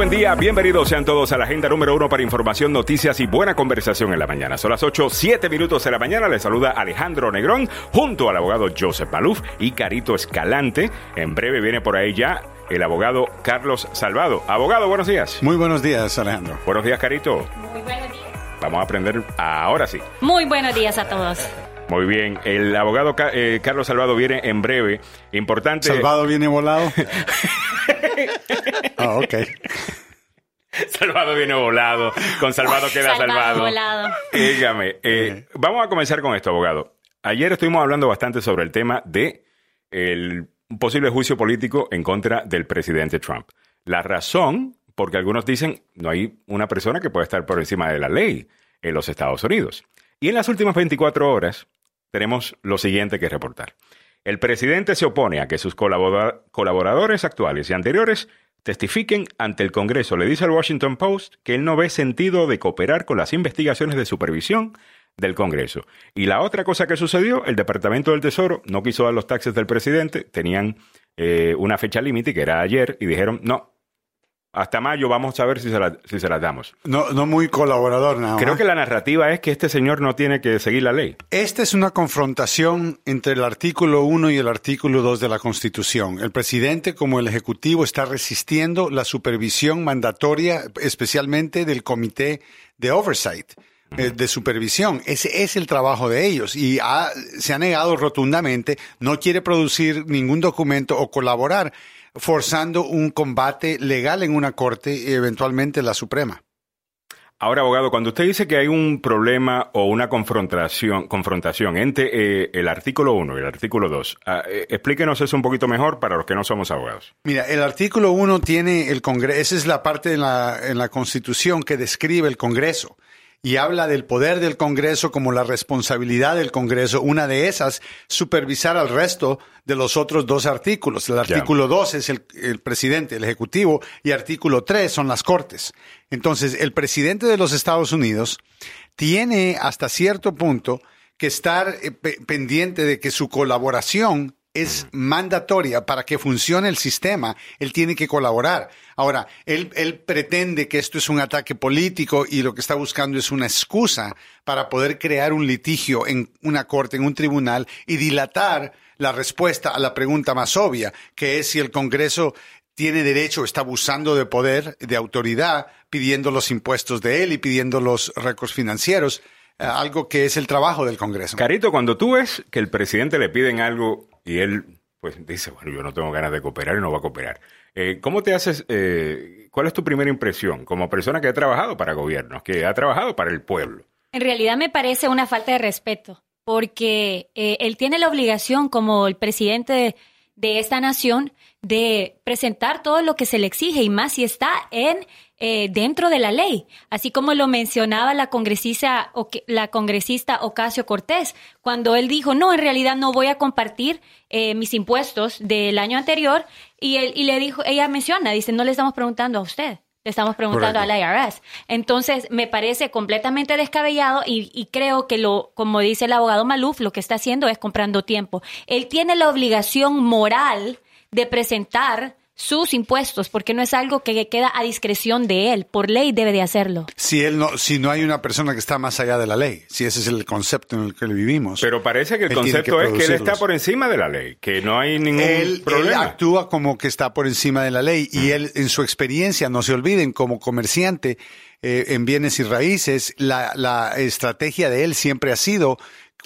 buen día. Bienvenidos sean todos a la agenda número uno para información, noticias y buena conversación en la mañana. Son las 8, 7 minutos de la mañana. Les saluda Alejandro Negrón junto al abogado Joseph Maluf y Carito Escalante. En breve viene por ahí ya el abogado Carlos Salvado. Abogado, buenos días. Muy buenos días, Alejandro. Buenos días, Carito. Muy buenos días. Vamos a aprender ahora sí. Muy buenos días a todos. Muy bien, el abogado Ca- eh, Carlos Salvado viene en breve. Importante. ¿Salvado viene volado? ah, ok. Salvado viene volado. Con Salvado queda Salvado, salvado. volado. Dígame, eh, vamos a comenzar con esto, abogado. Ayer estuvimos hablando bastante sobre el tema de el un posible juicio político en contra del presidente Trump. La razón, porque algunos dicen no hay una persona que pueda estar por encima de la ley en los Estados Unidos. Y en las últimas 24 horas tenemos lo siguiente que reportar. El presidente se opone a que sus colabora- colaboradores actuales y anteriores testifiquen ante el Congreso. Le dice al Washington Post que él no ve sentido de cooperar con las investigaciones de supervisión del Congreso. Y la otra cosa que sucedió, el Departamento del Tesoro no quiso dar los taxes del presidente, tenían eh, una fecha límite que era ayer y dijeron, no, hasta mayo vamos a ver si se, la- si se las damos. No, no muy colaborador nada Creo más. que la narrativa es que este señor no tiene que seguir la ley. Esta es una confrontación entre el artículo 1 y el artículo 2 de la Constitución. El presidente, como el Ejecutivo, está resistiendo la supervisión mandatoria, especialmente del Comité de Oversight, eh, de supervisión. Ese es el trabajo de ellos y ha- se ha negado rotundamente, no quiere producir ningún documento o colaborar, forzando un combate legal en una corte y eventualmente la Suprema. Ahora, abogado, cuando usted dice que hay un problema o una confrontación, confrontación entre eh, el artículo 1 y el artículo 2, ah, eh, explíquenos eso un poquito mejor para los que no somos abogados. Mira, el artículo 1 tiene el Congreso, esa es la parte en la, en la Constitución que describe el Congreso y habla del poder del Congreso como la responsabilidad del Congreso. Una de esas, supervisar al resto de los otros dos artículos. El artículo 2 es el, el presidente, el Ejecutivo, y artículo 3 son las Cortes. Entonces, el presidente de los Estados Unidos tiene hasta cierto punto que estar eh, pe- pendiente de que su colaboración es mandatoria para que funcione el sistema. Él tiene que colaborar. Ahora, él, él pretende que esto es un ataque político y lo que está buscando es una excusa para poder crear un litigio en una corte, en un tribunal y dilatar la respuesta a la pregunta más obvia, que es si el Congreso tiene derecho, está abusando de poder, de autoridad, pidiendo los impuestos de él y pidiendo los récords financieros, eh, algo que es el trabajo del Congreso. Carito, cuando tú ves que el presidente le piden algo y él pues dice, bueno, yo no tengo ganas de cooperar y no va a cooperar. Eh, ¿Cómo te haces, eh, cuál es tu primera impresión como persona que ha trabajado para gobiernos, que ha trabajado para el pueblo? En realidad me parece una falta de respeto, porque eh, él tiene la obligación como el presidente de, de esta nación de presentar todo lo que se le exige y más si está en eh, dentro de la ley, así como lo mencionaba la congresista la congresista Ocasio Cortés cuando él dijo no en realidad no voy a compartir eh, mis impuestos del año anterior y él y le dijo ella menciona dice no le estamos preguntando a usted le estamos preguntando Correcto. al IRS. Entonces, me parece completamente descabellado y, y creo que lo, como dice el abogado Maluf, lo que está haciendo es comprando tiempo. Él tiene la obligación moral de presentar sus impuestos, porque no es algo que queda a discreción de él. Por ley debe de hacerlo. Si él no, si no hay una persona que está más allá de la ley, si ese es el concepto en el que vivimos. Pero parece que el concepto que es que él está por encima de la ley, que no hay ningún él, él problema. actúa como que está por encima de la ley y él en su experiencia, no se olviden, como comerciante eh, en bienes y raíces, la, la estrategia de él siempre ha sido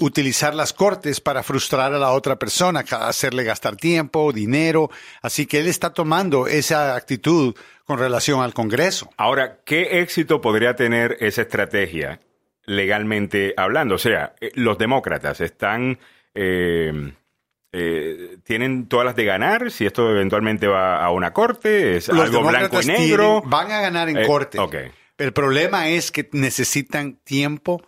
utilizar las cortes para frustrar a la otra persona, hacerle gastar tiempo, dinero. Así que él está tomando esa actitud con relación al Congreso. Ahora, ¿qué éxito podría tener esa estrategia legalmente hablando? O sea, eh, los demócratas están... eh, eh, tienen todas las de ganar si esto eventualmente va a una corte, es Los algo blanco y negro. tienen- van a ganar en Eh, corte. El problema es que necesitan tiempo,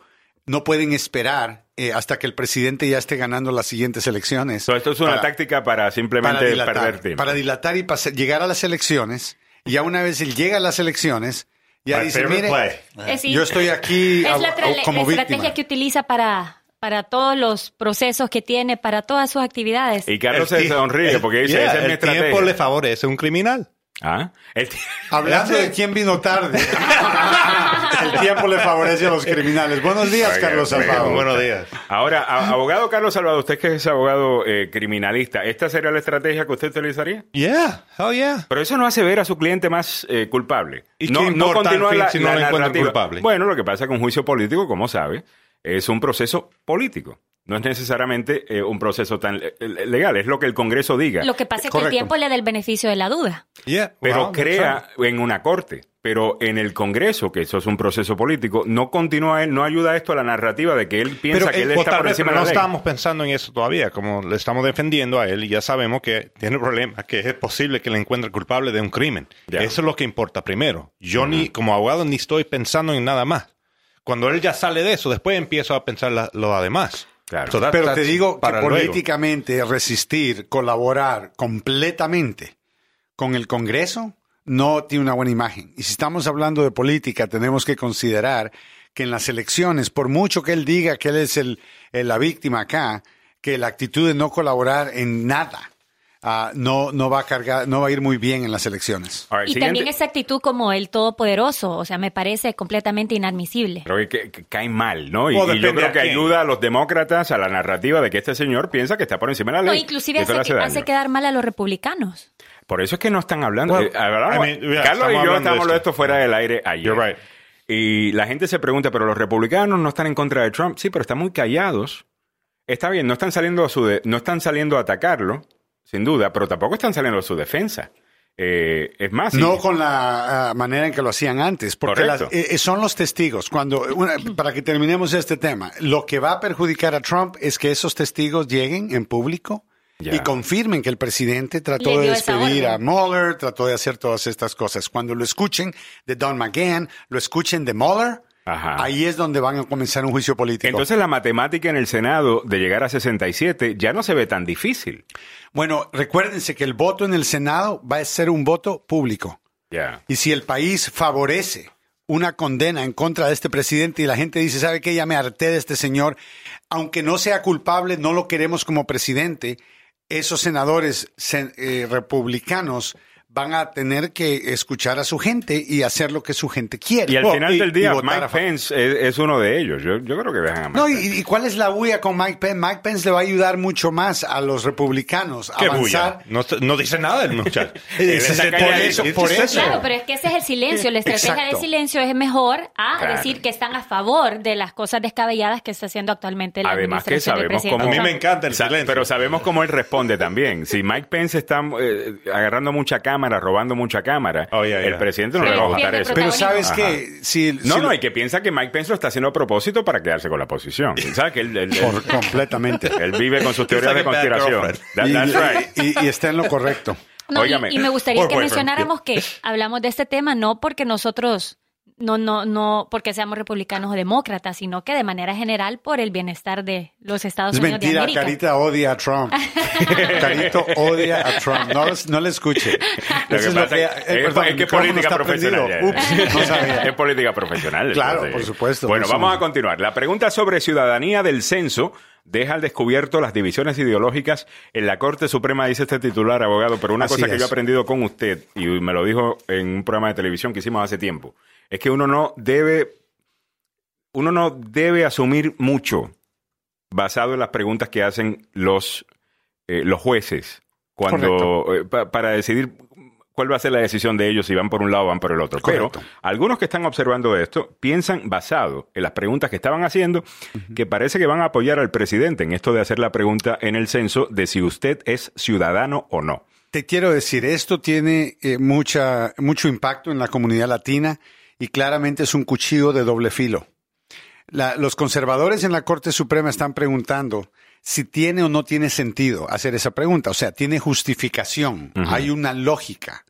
no pueden esperar eh, hasta que el presidente ya esté ganando las siguientes elecciones. So, esto es una para- táctica para simplemente para dilatar, perder tiempo. Para dilatar y pas- llegar a las elecciones. Y ya una vez él llega a las elecciones, ya My dice, favorite mire, play. Sí, yo estoy aquí es a- la, a- como la estrategia víctima. que utiliza para, para todos los procesos que tiene, para todas sus actividades. Y Carlos El se sonríe porque dice, yeah, esa es mi el tiempo estrategia. le favorece a un criminal. ¿Ah? El- Hablando de quién vino tarde. el tiempo le favorece a los criminales. Buenos días, Oiga, Carlos Salvador. Buenos días. Ahora, abogado Carlos Salvador, usted que es abogado eh, criminalista, ¿esta sería la estrategia que usted utilizaría? Yeah, hell yeah. Pero eso no hace ver a su cliente más eh, culpable. ¿Y no, qué no continúa la, si no la lo culpable? Bueno, lo que pasa con juicio político, como sabe, es un proceso político. No es necesariamente eh, un proceso tan eh, legal, es lo que el Congreso diga. Lo que pasa es que el tiempo le da el beneficio de la duda. Yeah, pero crea en una corte. Pero en el Congreso, que eso es un proceso político, no continúa él, no ayuda esto a la narrativa de que él piensa Pero que él, él, o está por encima de no la ley. estábamos pensando en eso todavía, como le estamos defendiendo a él y ya sabemos que tiene problemas, que es posible que le encuentre culpable de un crimen. Eso es lo que importa primero. Yo ni, como abogado, ni estoy pensando en nada más. Cuando él ya sale de eso, después empiezo a pensar la- lo además. Claro. Pero te digo que luego. políticamente resistir, colaborar completamente con el Congreso no tiene una buena imagen. Y si estamos hablando de política, tenemos que considerar que en las elecciones, por mucho que él diga que él es el, el- la víctima acá, que la actitud de no colaborar en nada ah, no, no va a cargar, no va a ir muy bien en las elecciones. Right, Y siguiente. también esa actitud como el todopoderoso, o sea, me parece completamente inadmisible. Pero que, que- que cae mal, ¿no? Y, y yo creo que ayuda a los demócratas a la narrativa de que este señor piensa que está por encima de la No, ley. inclusive Y eso hace, quedar mal a los republicanos. Por eso es que no están hablando. Well, eh, hablamos- I mean, yeah, Carlos y estamos yo estábamos hablando de esto. esto fuera del aire ayer. You're right. Y la gente se pregunta, pero los republicanos no están en contra de Trump. Sí, pero están muy callados. Está bien, no están saliendo a su de- no están saliendo a atacarlo, sin duda, pero tampoco están saliendo su defensa. Eh, es más, sí. No con la ah, manera en que lo hacían antes, porque las- eh, eh, son los testigos. Cuando una- para que terminemos este tema, lo que va a perjudicar a Trump es que esos testigos lleguen en público Ya. y confirmen que el presidente trató de despedir a. Mueller, trató de hacer todas estas cosas. Cuando lo escuchen de Don McGahn, lo escuchen de Mueller, Ajá. ahí es donde van a comenzar un juicio político. Entonces la matemática en el Senado de llegar a 67 ya no se ve tan difícil. bueno, recuérdense que el voto en el Senado va a ser un voto público. Y si el país favorece una condena en contra de este presidente y la gente dice, ¿sabe qué? Ya me harté de este señor, aunque no sea culpable, no lo queremos como presidente, esos senadores sen- eh, republicanos van a tener que escuchar a su gente y hacer lo que su gente quiere. Y al Oh, final del día, Mike Pence es, es uno de ellos. Yo, yo creo que dejan a Mike No, Pence. y, y cuál es la bulla con Mike Pence? Mike Pence le va a ayudar mucho más a los republicanos a ¿Qué avanzar. bulla? No, no dice nada el muchacho. Por eso, por eso. Claro, pero es que ese es el silencio. La estrategia Exacto. de silencio es mejor a Claro. decir que están a favor de las cosas descabelladas que está haciendo actualmente la Además que sabemos cómo... A mí me encanta el silencio. Pero sabemos cómo él responde también. Si Mike Pence está eh, agarrando mucha cámara, robando mucha cámara, Oh, yeah, el presidente no Sí. le va a pierde eso. Pero sabes Ajá. que si, No, si no, y que piensa que Mike Pence lo está haciendo a propósito para quedarse con la posición. ¿Sabes? Que él, él- él- por- completamente. él vive con sus teorías de conspiración. That- y, that's right. y- y está en lo correcto. No, y- me gustaría que mencionáramos que hablamos de este tema no porque nosotros no no no porque seamos republicanos o demócratas, sino que de manera general por el bienestar de los Estados Es Unidos de mentira, América. Carita odia a Trump. Carito odia a Trump. No, no le escuche. Lo Eso que es lo pasa que- es, eh, es- perdón, es el que es micrófono política profesional. prendido. ya. Ups, no sabía. Es política profesional. Claro, entonces. por supuesto, Bueno, por vamos a continuar. La pregunta sobre ciudadanía del censo deja al descubierto las divisiones ideológicas en la Corte Suprema, dice este titular, abogado. Pero una Así cosa que yo he aprendido con usted, y me lo dijo en un programa de televisión que hicimos hace tiempo, es que uno no debe, uno no debe asumir mucho basado en las preguntas que hacen los, eh, los jueces cuando eh, pa- para decidir cuál va a ser la decisión de ellos si van por un lado o van por el otro. Correcto. Pero algunos que están observando esto piensan, basado en las preguntas que estaban haciendo, que parece que van a apoyar al presidente en esto de hacer la pregunta en el censo de si usted es ciudadano o no. Te quiero decir, esto tiene eh, mucha, mucho impacto en la comunidad latina y claramente es un cuchillo de doble filo. La- los conservadores en la Corte Suprema están preguntando si tiene o no tiene sentido hacer esa pregunta. O sea, tiene justificación, hay una lógica.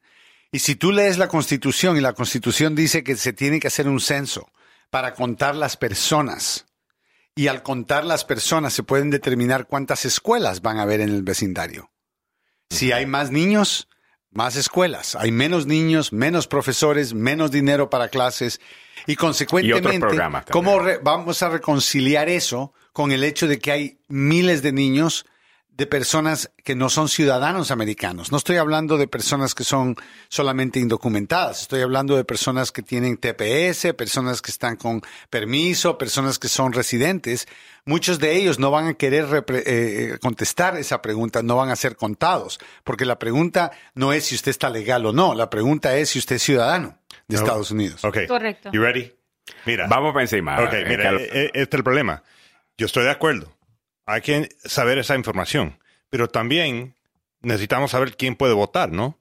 Y si tú lees la Constitución y la Constitución dice que se tiene que hacer un censo para contar las personas, y al contar las personas se pueden determinar cuántas escuelas van a haber en el vecindario. Si hay más niños, más escuelas. Hay menos niños, menos profesores, menos dinero para clases. Y consecuentemente. ¿cómo vamos a reconciliar eso con el hecho de que hay miles de niños de personas que no son ciudadanos americanos. No estoy hablando de personas que son solamente indocumentadas. Estoy hablando de personas que tienen TPS, personas que están con permiso, personas que son residentes. Muchos de ellos no van a querer repre- eh, contestar esa pregunta, no van a ser contados, porque la pregunta no es si usted está legal o no. La pregunta es si usted es ciudadano de No. Estados Unidos. Ok. Correcto. You ready? Mira. Vamos para encima. Ok, eh, mira, eh, eh, este es el problema. Yo estoy de acuerdo. Hay que saber esa información, pero también necesitamos saber quién puede votar, ¿no?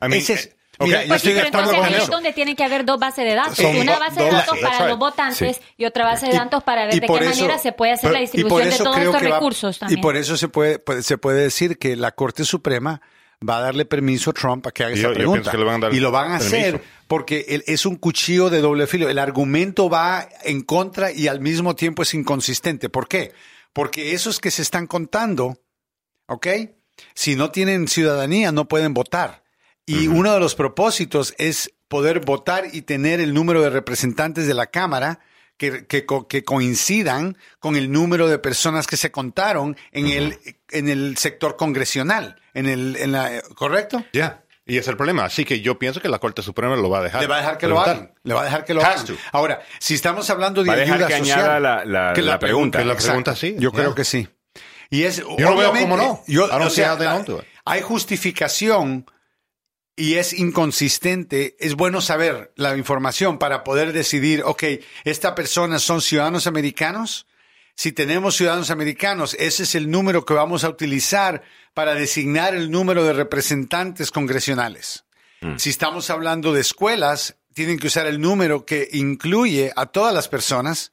I mean, Ese es- eh, ok, mira, yo yo Pues estoy pero entonces ahí es donde tienen que haber dos bases de datos. Son Una base de datos para right. los votantes Sí. y otra base de datos para ver de qué eso- manera se puede hacer pero- la distribución de todos estos va- recursos también. Y por eso se puede, puede- se puede decir que la Corte Suprema va a darle permiso a Trump a que haga Yo- esa yo pregunta. y lo van a permiso. hacer porque él- es un cuchillo de doble filo. El argumento va en contra y al mismo tiempo es inconsistente. ¿Por qué? Porque esos que se están contando, ¿ok? Si no tienen ciudadanía, no pueden votar. Y uno de los propósitos es poder votar y tener el número de representantes de la Cámara que, que que coincidan con el número de personas que se contaron en, el, en el sector congresional. En el, en la, ¿Correcto? Ya. Y es el problema. Así que yo pienso que la Corte Suprema lo va a dejar. Le va a dejar que lo hagan. Le va a dejar que lo hagan. Ahora, si estamos hablando de Va a dejar ayuda que social, añada la- la- que la pregunta. Que la exacto. pregunta sí, Yo creo que sí. Y es, no veo obviamente, cómo no. yo- o sea, hay justificación y es inconsistente. Es bueno saber la información para poder decidir, ok, esta persona son ciudadanos americanos. Si tenemos ciudadanos americanos, ese es el número que vamos a utilizar para designar el número de representantes congresionales. Si estamos hablando de escuelas, tienen que usar el número que incluye a todas las personas,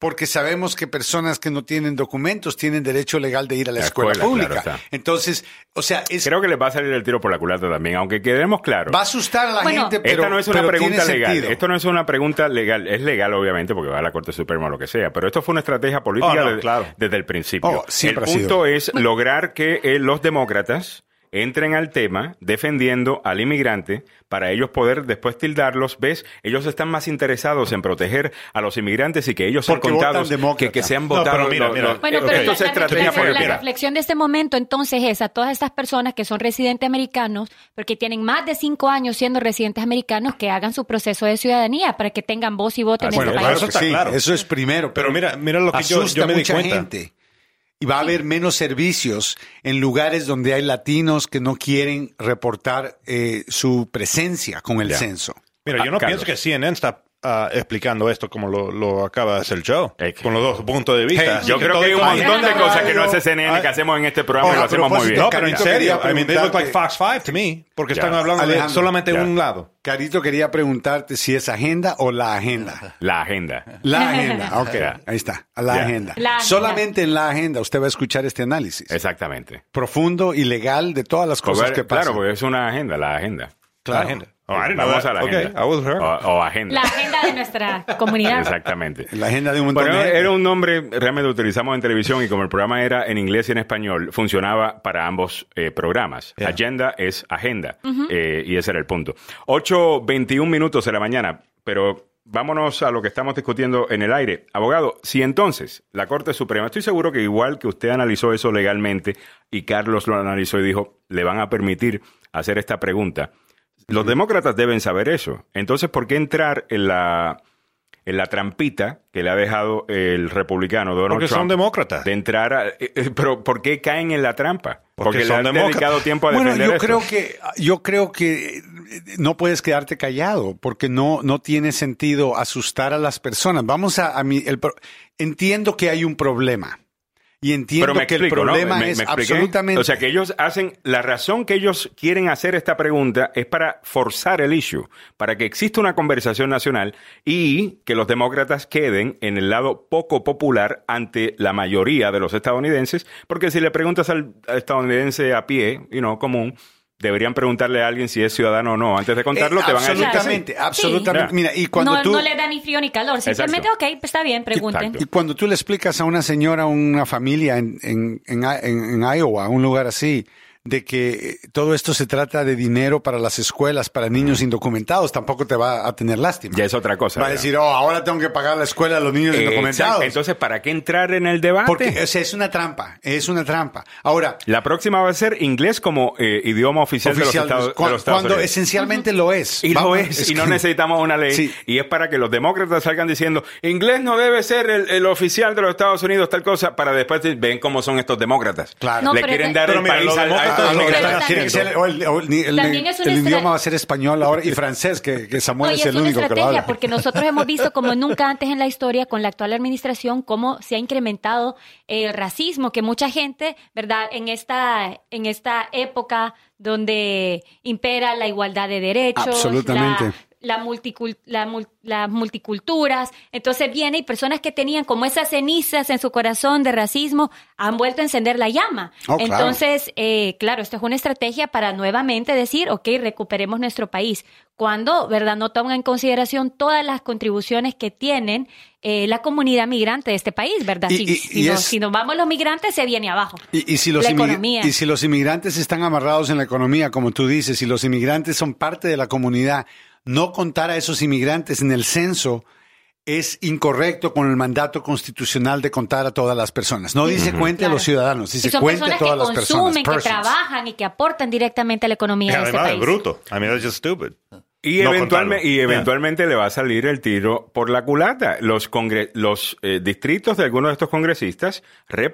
porque sabemos que personas que no tienen documentos tienen derecho legal de ir a la La escuela, escuela, pública. claro. Entonces, o sea, es, Creo que les va a salir el tiro por la culata también, aunque quedemos claros. va a asustar a la Bueno, gente, pero esta no es una pregunta legal. sentido. Esto no es una pregunta legal. Es legal, obviamente, porque va a la Corte Suprema o lo que sea. Pero esto fue una estrategia política Oh, no, de- claro. desde el principio. Oh, siempre el punto es lograr que eh, los demócratas entren al tema defendiendo al inmigrante para ellos poder después tildarlos. ¿Ves? Ellos están más interesados en proteger a los inmigrantes y que ellos sean contados que, que sean No, votados. mira, mira. los- Bueno, pero la, la- reflexión de este momento entonces es a todas estas personas que son residentes americanos, porque tienen más de cinco años siendo residentes americanos, que hagan su proceso de ciudadanía para que tengan voz y voto en Así este es. país. Claro Eso está sí, claro. eso es primero. Pero mira, mira lo que yo, me di cuenta. gente. Y va a haber menos servicios en lugares donde hay latinos que no quieren reportar eh, su presencia con el Ya. censo. Mira, Ah, yo no Carlos. pienso que CNN está ah, explicando esto como lo, lo acaba de hacer Joe, Es que- con los dos puntos de vista. Hey, Yo creo que hay un montón de cosas que no hace CNN que ay. hacemos en este programa y lo hacemos muy bien. No, pero en serio, I mean, they look like Fox 5 to me, porque Ya. están hablando de Alejandro, solamente ya. un lado. Carito quería preguntarte si es agenda o la agenda. La agenda. La agenda, ok, ahí está, la agenda. La agenda. Solamente en la agenda usted va a escuchar este análisis Exactamente. profundo y legal de todas las cosas que pasan. claro, porque es una agenda, la agenda. Claro. La agenda. Oh, I didn't know Vamos that. a la Okay, agenda. I was her. O, o agenda. La agenda de nuestra comunidad. Exactamente. La agenda de un montón Bueno, de era un nombre realmente utilizamos en televisión y como el programa era en inglés y en español, funcionaba para ambos eh, programas. Yeah. Agenda es agenda eh, y ese era el punto. 8.21 minutos de la mañana, pero vámonos a lo que estamos discutiendo en el aire. Abogado, si entonces la Corte Suprema, estoy seguro que igual que usted analizó eso legalmente y Carlos lo analizó y dijo, le van a permitir hacer esta pregunta. Los demócratas deben saber eso. Entonces, ¿por qué entrar en la en la trampita que le ha dejado el republicano Donald Porque son demócratas. de entrar a- eh, eh, pero ¿por qué caen en la trampa? Porque le son han demócratas. dedicado tiempo a Bueno, defender yo esto. creo que yo creo que eh, no puedes quedarte callado porque no no tiene sentido asustar a las personas. Vamos a, a mi el entiendo que hay un problema y entiendo pero me que explico, el ¿no? problema Me- es me expliqué. absolutamente O sea, que ellos hacen, la razón que ellos quieren hacer esta pregunta es para forzar el issue, para que exista una conversación nacional y que los demócratas queden en el lado poco popular ante la mayoría de los estadounidenses, porque si le preguntas al estadounidense a pie, you know, común, deberían preguntarle a alguien si es ciudadano o no. Antes de contarlo, Eh, te van a decir absolutamente, absolutamente. Sí. Mira, y cuando no, tú no le da ni frío ni calor. Simplemente, Exacto. ok, está bien, pregunten. Exacto. Y cuando tú le explicas a una señora, a una familia en, en, en, en- en Iowa, un lugar así, de que todo esto se trata de dinero para las escuelas, para niños indocumentados, tampoco te va a tener lástima. Ya es otra cosa. Va a decir, oh, ahora tengo que pagar la escuela a los niños Eh, indocumentados. exacto. Entonces, ¿para qué entrar en el debate? Porque o sea, es una trampa, es una trampa. Ahora, La próxima va a ser inglés como eh, idioma oficial, oficial, de los Estados, cu- de los Estados cuando Unidos. esencialmente lo es. Y lo es, y que- no necesitamos una ley. Sí. Y es para que los demócratas salgan diciendo, inglés no debe ser el, el oficial de los Estados Unidos, tal cosa, para después decir, ven cómo son estos demócratas. Claro. No, Le quieren dar el mira, país los También es el idioma va a ser español ahora y francés, que, que Samuel No, es el una único que lo habla. porque nosotros hemos visto como nunca antes en la historia con la actual administración cómo se ha incrementado el racismo, que mucha gente, ¿verdad? En esta, en esta época donde impera la igualdad de derechos, Absolutamente. la- la multicul- la mul- las multiculturas. Entonces viene y personas que tenían como esas cenizas en su corazón de racismo han vuelto a encender la llama. Oh, claro. Entonces, eh, claro, esto es una estrategia para nuevamente decir, ok, recuperemos nuestro país. Cuando, ¿verdad? No toman en consideración todas las contribuciones que tienen eh, la comunidad migrante de este país, ¿verdad? Y- si, y- si y no- es- si nos vamos los migrantes, se viene abajo. Y, si los La inmig- economía. y si los inmigrantes están amarrados en la economía, como tú dices, y los inmigrantes son parte de la comunidad, no contar a esos inmigrantes en el censo es incorrecto con el mandato constitucional de contar a todas las personas. No dice cuente a los ciudadanos, Y dice son cuente a personas todas que las personas. consumen, que trabajan y que aportan directamente a la Y economía de este además es país. bruto. I mean, that's just stupid. Y, No eventualme- contarlo. y Yeah. eventualmente le va a salir el tiro por la culata. Los, congre- los eh, distritos de algunos de estos congresistas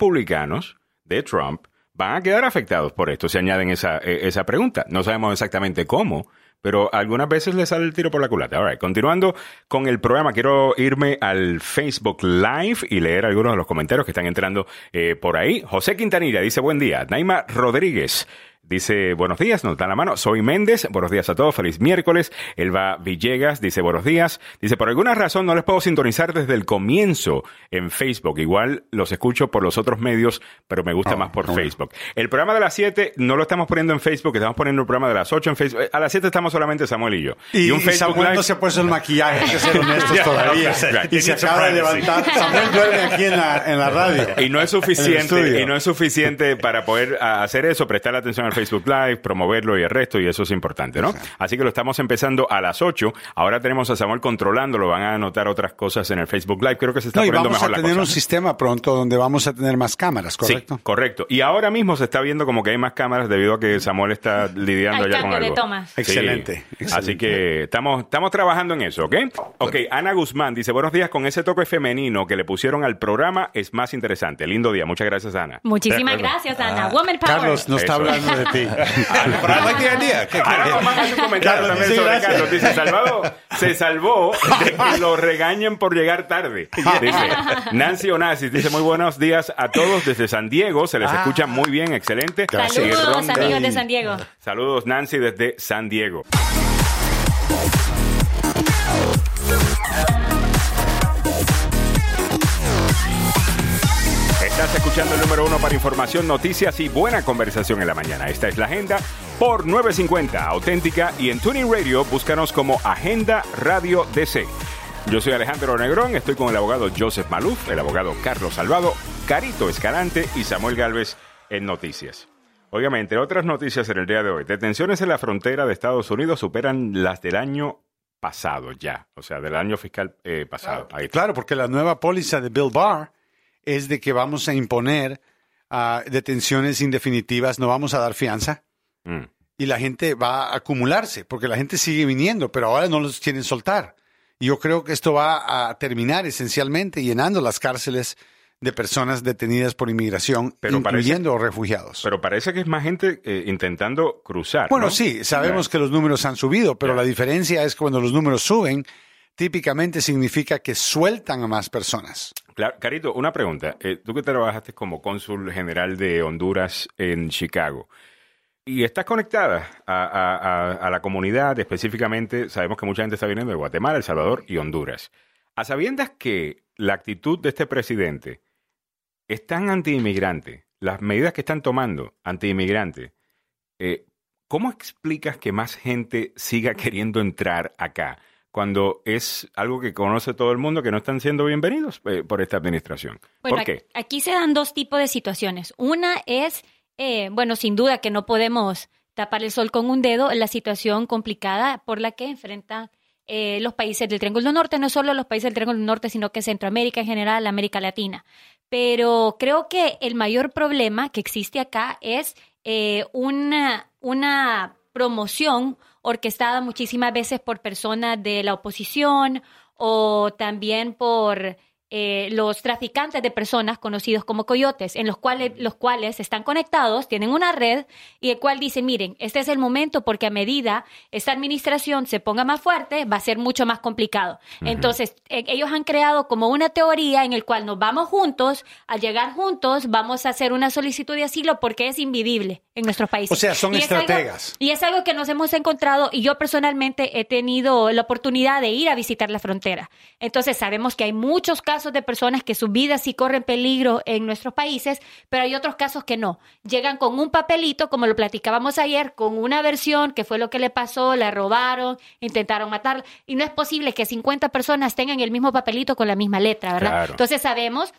republicanos de Trump van a quedar afectados por esto. Se añaden esa, eh, esa pregunta. No sabemos exactamente cómo, pero algunas veces le sale el tiro por la culata. All Continuando con el programa, quiero irme al Facebook Live y leer algunos de los comentarios que están entrando eh, por ahí. José Quintanilla dice, buen día. Naima Rodríguez. Dice, buenos días, nos da la mano. Soy Méndez, buenos días a todos, feliz miércoles. Elba Villegas dice, buenos días. Dice, por alguna razón no les puedo sintonizar desde el comienzo en Facebook. Igual los escucho por los otros medios, pero me gusta Oh, más por. Facebook. El programa de las 7 no lo estamos poniendo en Facebook, estamos poniendo el programa de las 8 en Facebook. Eh, A las 7 estamos solamente Samuel y yo. Y, un y Samuel no se ha puesto el maquillaje, hay que ser honestos todavía. right. Y se acaba de levantar. Samuel duerme aquí en la, en la radio. Y no es suficiente, y no es suficiente para poder hacer eso, prestar atención al Facebook Live, promoverlo y el resto, y eso es importante, ¿no? Así que lo estamos empezando a las 8. Ahora tenemos a Samuel controlándolo, van a anotar otras cosas en el Facebook Live. Creo que se está No, poniendo vamos mejor a la tener cosa. un sistema pronto donde vamos a tener más cámaras, ¿correcto? Sí, correcto. Y ahora mismo se está viendo como que hay más cámaras debido a que Samuel está lidiando ya con cambio de algo. tomas. Sí. Excelente, excelente. Así que estamos, estamos trabajando en eso, ¿ok? Ok, Ana Guzmán dice, buenos días, con ese toque femenino que le pusieron al programa es más interesante. Lindo día, muchas gracias, Ana. Muchísimas gracias, Ah, Ana. Woman Power. Carlos no está hablando de ti. But I like the idea. ¿Qué- Ahora hace un comentario Carlos, también sí, sobre gracias. Carlos. Dice, Salvado se salvó de que lo regañen por llegar tarde. Dice, Nancy Onassis dice, muy buenos días a todos desde San Diego. Se les Ah. escucha muy bien, excelente. Gracias. Y Saludos, amigos de San Diego. Saludos, Nancy, desde San Diego. Estás escuchando el número uno para información, noticias y buena conversación en la mañana. Esta es la agenda por 950, auténtica y en Tuning Radio, búscanos como Agenda Radio DC. Yo soy Alejandro Negrón, estoy con el abogado Joseph Maluf, el abogado Carlos Salvado, Carito Escalante y Samuel Galvez en Noticias. Óigame, entre otras noticias en el día de hoy, detenciones en la frontera de Estados Unidos superan las del año pasado ya, o sea, del año fiscal eh, pasado. Ahí. Claro, porque la nueva póliza de Bill Barr es de que vamos a imponer ah, detenciones indefinitivas, no vamos a dar fianza Mm. y la gente va a acumularse, porque la gente sigue viniendo, pero ahora no los quieren soltar. Y yo creo que esto va a terminar esencialmente llenando las cárceles de personas detenidas por inmigración, Pero parece- incluyendo refugiados. Pero parece que es más gente eh, intentando cruzar. Bueno, ¿no? sí, sabemos que los números han subido, pero la diferencia es que cuando los números suben, típicamente significa que sueltan a más personas. Claro, Carito, una pregunta. Eh, tú que trabajaste como cónsul general de Honduras en Chicago y estás conectada a, la comunidad, específicamente, sabemos que mucha gente está viniendo de Guatemala, El Salvador y Honduras. A sabiendas que la actitud de este presidente es tan anti-inmigrante, las medidas que están tomando anti-inmigrante, eh, ¿cómo explicas que más gente siga queriendo entrar acá? Cuando es algo que conoce todo el mundo que no están siendo bienvenidos eh, por esta administración. Bueno, ¿Por qué? Aquí se dan dos tipos de situaciones. Una es eh, bueno, sin duda que no podemos tapar el sol con un dedo la situación complicada por la que enfrentan eh, los países del Triángulo Norte, no solo los países del Triángulo Norte, sino que Centroamérica en general, América Latina. Pero creo que el mayor problema que existe acá es eh, una, una promoción orquestada muchísimas veces por personas de la oposición o también por eh, los traficantes de personas conocidos como coyotes, en los cuales, los cuales están conectados, tienen una red y el cual dicen, miren, este es el momento porque a medida esta administración se ponga más fuerte, va a ser mucho más complicado. Entonces, e- ellos han creado como una teoría en el cual nos vamos juntos, al llegar juntos, vamos a hacer una solicitud de asilo porque es invivible en nuestros países. O sea, son Y es algo- estrategas. y es algo que nos hemos encontrado y yo personalmente he tenido la oportunidad de ir a visitar la frontera. Entonces sabemos que hay muchos casos de personas que sus vidas sí corren peligro en nuestros países, pero hay otros casos que no. Llegan con un papelito, como lo platicábamos ayer, con una versión que fue lo que le pasó, la robaron, intentaron matarla y no es posible que 50 personas tengan el mismo papelito con la misma letra, ¿verdad? Claro. Entonces sabemos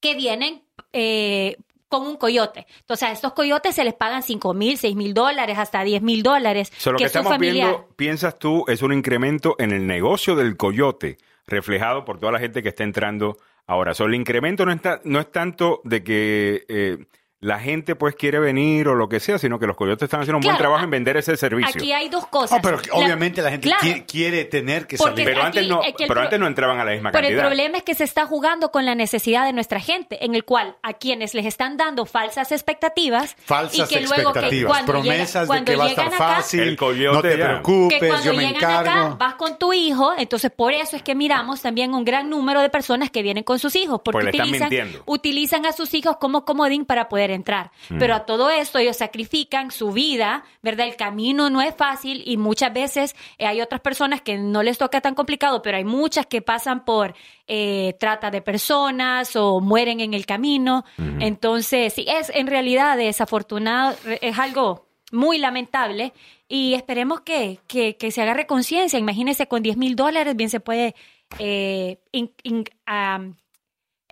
que vienen eh, con un coyote. Entonces a estos coyotes se les pagan 5 mil, 6 mil dólares, hasta 10 mil dólares. So, lo que, estamos familiar. viendo, piensas tú, es un incremento en el negocio del coyote, reflejado por toda la gente que está entrando ahora. So, el incremento no, está, no es tanto de que eh, la gente pues quiere venir o lo que sea, sino que los coyotes están haciendo un buen trabajo a- en vender ese servicio. Aquí hay dos cosas. Oh, pero La- obviamente la gente Claro, quiere tener que salir. pero aquí antes no, es que el pero pro- antes no entraban a la misma Pero el cantidad. problema es que se está jugando con la necesidad de nuestra gente, en el cual a quienes les están dando falsas expectativas Falsas y que luego que expectativas, cuando llega- promesas de cuando que va a estar acá, fácil, El coyote no te ya. preocupes, que cuando yo me acá encargo. vas con tu hijo, entonces por eso es que miramos también un gran número de personas que vienen con sus hijos, porque Pues utilizan, utilizan a sus hijos como comodín para poder entrar. Mm. Pero a todo esto ellos sacrifican su vida, ¿verdad? El camino no es fácil y muchas veces eh, hay otras personas que no les toca tan complicado, pero hay muchas que pasan por eh, trata de personas o mueren en el camino. Entonces, sí, es en realidad desafortunado, es algo muy lamentable y esperemos que, que, que se agarre conciencia. Imagínense, con 10 mil dólares bien se puede eh, in- in- am,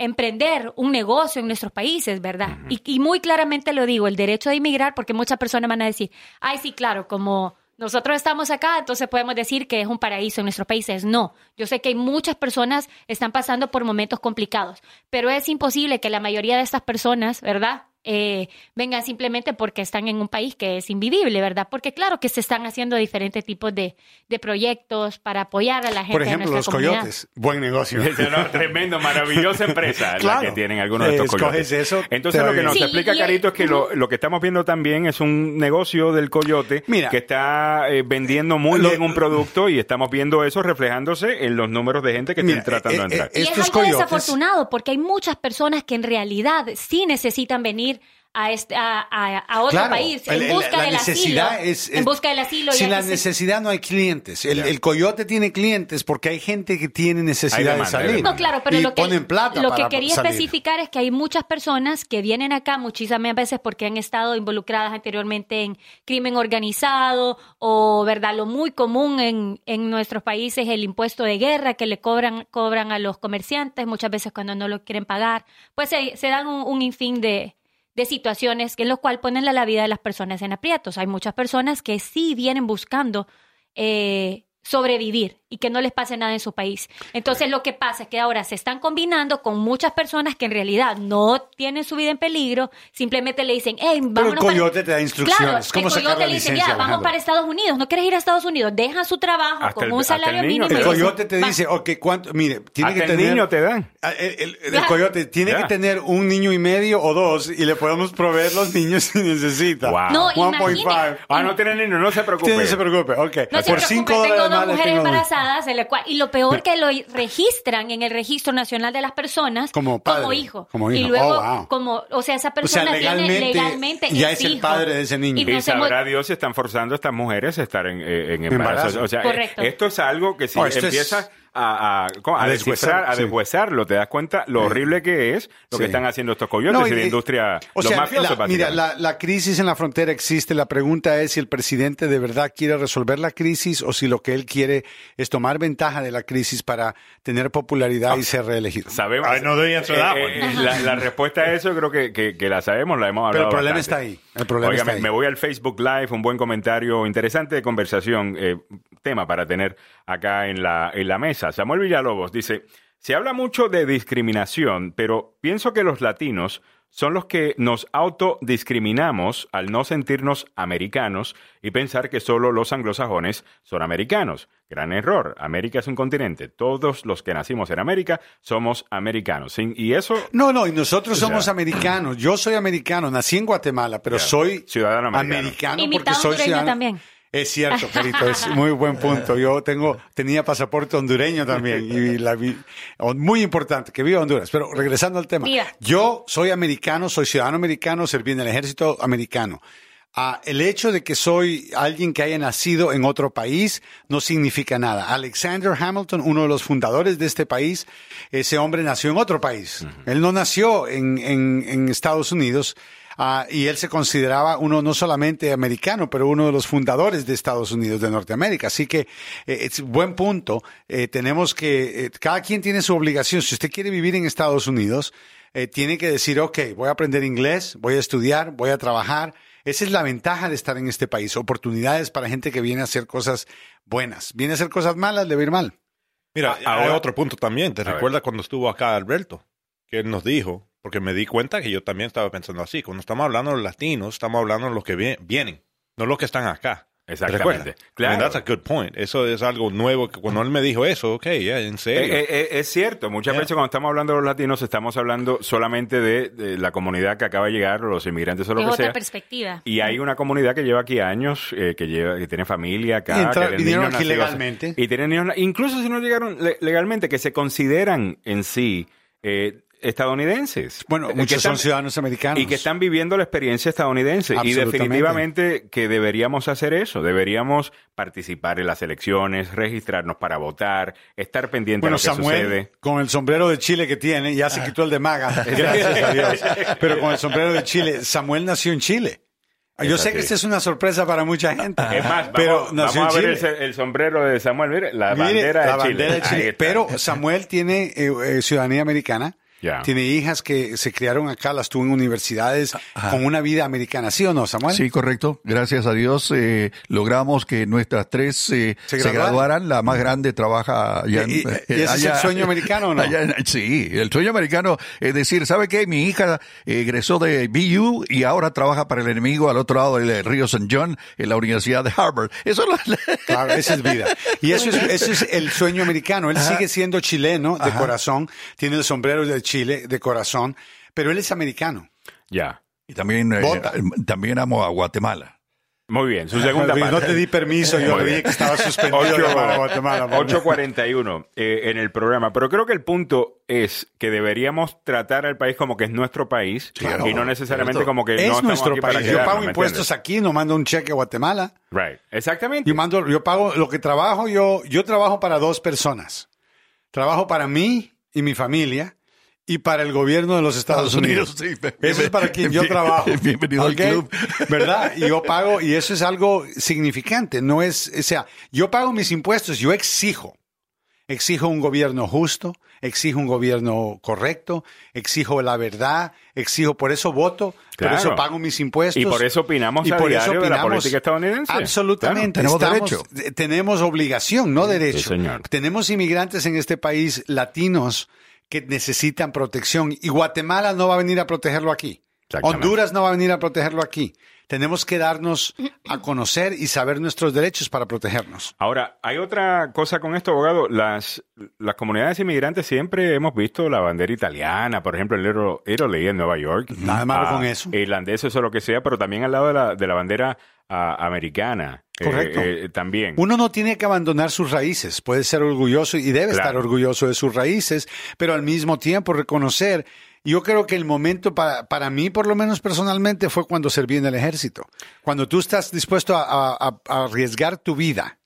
emprender un negocio en nuestros países, ¿verdad? y, y muy claramente lo digo, el derecho de inmigrar, porque muchas personas van a decir, ay, sí, claro, como nosotros estamos acá, entonces podemos decir que es un paraíso en nuestros países. No, yo sé que hay muchas personas que están pasando por momentos complicados, pero es imposible que la mayoría de estas personas, ¿verdad? Eh, vengan simplemente porque están en un país que es invivible, ¿verdad? Porque claro que se están haciendo diferentes tipos de, de proyectos para apoyar a la gente Por de ejemplo, los comunidad. coyotes, buen negocio. No, tremendo, maravillosa empresa la Claro. que tienen algunos de Eh, estos escoges coyotes. eso, Entonces lo que nos. Sí, explica Carito es que lo, lo que estamos viendo también es un negocio del coyote Mira. que está eh, vendiendo muy Lo- bien un producto y estamos viendo eso reflejándose en los números de gente que Mira, están tratando eh, de entrar. eh, Y es algo coyotes- desafortunado porque hay muchas personas que en realidad sí necesitan venir a, este, a, a- a otro Claro, país en el- busca la del necesidad asilo. es, es- en busca del asilo. Sin la necesidad no hay clientes. El, el coyote tiene clientes porque hay gente que tiene necesidad de demanda, salir. No, claro, pero y lo que, ponen plata lo que para quería salir. especificar es que hay muchas personas que vienen acá muchísimas veces porque han estado involucradas anteriormente en crimen organizado o, ¿verdad? Lo muy común en, en nuestros países es el impuesto de guerra que le cobran, cobran a los comerciantes muchas veces cuando no lo quieren pagar. Pues se, se dan un, un infín de, de situaciones en lo cual ponen la vida de las personas en aprietos. Hay muchas personas que sí vienen buscando eh, sobrevivir y que no les pase nada en su país. Entonces lo que pasa es que ahora se están combinando con muchas personas que en realidad no tienen su vida en peligro, simplemente le dicen, hey, Pero el vámonos para-". coyote te da instrucciones. Claro, ¿Cómo el sacar coyote la le dice, ya, vamos para Estados Unidos, no quieres ir a Estados Unidos, dejan su trabajo Hasta con el- un el salario niño mínimo. El coyote te dice, ok, ¿cuánto? Mire, tiene Hasta que el tener... niño te dan. Ah, El, el- el coyote tiene que tener un niño y medio o dos y le podemos proveer los niños si necesita. Wow. No, 1.5. imagine- Ah, no tiene niño, no se preocupe. Sí, no se preocupe, ok. No se Por preocupe, 5 tengo dólares dos mujeres tengo- embarazadas, en la cual- y lo peor que lo registran en el Registro Nacional de las Personas Como padre, hijo. como Y hijo. luego, Oh, wow. como, o sea, esa O sea, persona legalmente, tiene legalmente ya es el padre de ese niño. Y Y sabrá Dios si están forzando a estas mujeres a estar en, eh, en embarazo. Embarazo. O sea, Correcto. eh, esto es algo que si Oh, es- empieza a, a, a deshuesar, a sí. deshuesarlo. Te das cuenta lo horrible que es lo que Sí. están haciendo estos coyotes No, y, y- la industria, O los sea, mafiosos, la- mira, la, la crisis en la frontera existe. La pregunta es si el presidente de verdad quiere resolver la crisis o si lo que él quiere es tomar ventaja de la crisis para tener popularidad y ser reelegido. Sabemos. The answer to that one. eh, la, la respuesta a eso creo que, que- que la sabemos, la hemos hablado. Pero el problema bastante. está ahí. El problema Óigame, está ahí. me voy al Facebook Live, un buen comentario interesante de conversación, eh, tema para tener acá en la, en la mesa. Samuel Villalobos dice, se habla mucho de discriminación, pero pienso que los latinos son los que nos autodiscriminamos al no sentirnos americanos y pensar que solo los anglosajones son americanos. Gran error. América es un continente. Todos los que nacimos en América somos americanos. Y eso No, no, y nosotros somos americanos. Yo soy americano, nací en Guatemala, pero Ya. soy Ciudadano americano. americano Y porque soy ciudadano. también. Es cierto, Carito, es muy buen punto. Yo tengo, tenía pasaporte hondureño también y la vi, muy importante, que viva Honduras. Pero regresando al tema, Viva. yo soy americano, soy ciudadano americano, serví en el ejército americano. Ah, el hecho de que soy alguien que haya nacido en otro país no significa nada. Alexander Hamilton, uno de los fundadores de este país, ese hombre nació en otro país. Él no nació en, en, en Estados Unidos. Ah, y él se consideraba uno no solamente americano, pero uno de los fundadores de Estados Unidos, de Norteamérica. Así que eh, es buen punto. Eh, tenemos que, eh, cada quien tiene su obligación. Si usted quiere vivir en Estados Unidos, eh, tiene que decir, ok, voy a aprender inglés, voy a estudiar, voy a trabajar. Esa es la ventaja de estar en este país. Oportunidades para gente que viene a hacer cosas buenas. Viene a hacer cosas malas, le va a ir mal. Mira, Ah, hay ahora- otro punto también. ¿Te recuerdas cuando estuvo acá Alberto? Que él nos dijo, porque me di cuenta que yo también estaba pensando así. Cuando estamos hablando de los latinos, estamos hablando de los que vie- vienen, no los que están acá. ¿Te Exactamente. Claro. I mean, that's a good point. Eso es algo nuevo que cuando él me dijo eso, ok, ya, en serio. Eh, eh, eh, es cierto, muchas Yeah. veces cuando estamos hablando de los latinos estamos hablando solamente de, de la comunidad que acaba de llegar, los inmigrantes o lo Es que otra sea. perspectiva. Y hay una comunidad que lleva aquí años, eh, que lleva, que tiene familia acá, Y entra- que vinieron niños aquí legalmente. y tienen niños, incluso si no llegaron le- legalmente, que se consideran en sí eh, estadounidenses. Bueno, muchos están- son ciudadanos americanos. y que están viviendo la experiencia estadounidense. Y definitivamente que deberíamos hacer eso. Deberíamos participar en las elecciones, registrarnos para votar, estar pendiente Bueno, de lo que Samuel, sucede. con el sombrero de Chile que tiene, ya se quitó el de maga, gracias a Dios. Pero con el sombrero de Chile, Samuel nació en Chile. Yo sé que esta es una sorpresa para mucha gente. Es más, vamos, pero vamos nació a ver Chile. el, el sombrero de Samuel. Mire, la Mire, bandera de la Chile. bandera de Chile. Pero Samuel tiene eh, eh, ciudadanía americana. Ya. Tiene hijas que se criaron acá, las tuvo en universidades con una vida americana, ¿sí o no, Samuel? Sí, correcto. Gracias a Dios eh, logramos que nuestras tres eh, ¿Se se, graduaran? graduaran. La más grande trabaja allá en- ¿Y- y ese es el sueño americano o no? allá sí, el sueño americano es decir, ¿sabe qué? Mi hija eh, egresó de BU y ahora trabaja para el enemigo al otro lado del río St. John en la Universidad de Harvard. Eso es lo- Claro, esa es vida. Y eso es, eso es el sueño americano. Él sigue siendo chileno de corazón, tiene el sombrero de Chile de corazón, pero él es americano. Ya. Y también, eh, Vota. también amo a Guatemala. Muy bien, su segunda parte. no te di permiso, yo le dije que estaba suspendido de llamar a Guatemala. por- 8.41 eh, en el programa. Pero creo que el punto es que deberíamos tratar al país como que es nuestro país Claro. y no necesariamente como que no Es nuestro aquí para país. Yo pago ¿me impuestos entiendes? aquí, no mando un cheque a Guatemala. Right. Exactamente. Yo mando, yo pago lo que trabajo, yo, yo trabajo para dos personas. Trabajo para mí y mi familia y para el gobierno de los Estados, Unidos. sí. Eso es para quien yo trabajo. Bienvenido al club. ¿Verdad? Y yo pago, y eso es algo significante. No es, o sea, yo pago mis impuestos, yo exijo. Exijo un gobierno justo, exijo un gobierno correcto, exijo la verdad, exijo, por eso voto, Claro. por eso pago mis impuestos. Y por eso opinamos Y a por eso de la opinamos. política estadounidense. Absolutamente. Claro, tenemos Estamos- derecho. eh, Tenemos obligación, no derecho. Sí, señor. Tenemos inmigrantes en este país latinos que necesitan protección y Guatemala no va a venir a protegerlo aquí. Honduras no va a venir a protegerlo aquí. Tenemos que darnos a conocer y saber nuestros derechos para protegernos. Ahora, hay otra cosa con esto, abogado. Las, las comunidades inmigrantes siempre hemos visto la bandera italiana, por ejemplo, en Little Italy, en Nueva York. Nada malo Ah, con eso. Irlandeses o lo que sea, pero también al lado de la, de la bandera ah, americana. Eh, Correcto. eh, también. Uno no tiene que abandonar sus raíces, puede ser orgulloso y debe Claro. estar orgulloso de sus raíces, pero al mismo tiempo reconocer, yo creo que el momento para, para mí, por lo menos personalmente, fue cuando serví en el ejército. Cuando tú estás dispuesto a, a- a arriesgar tu vida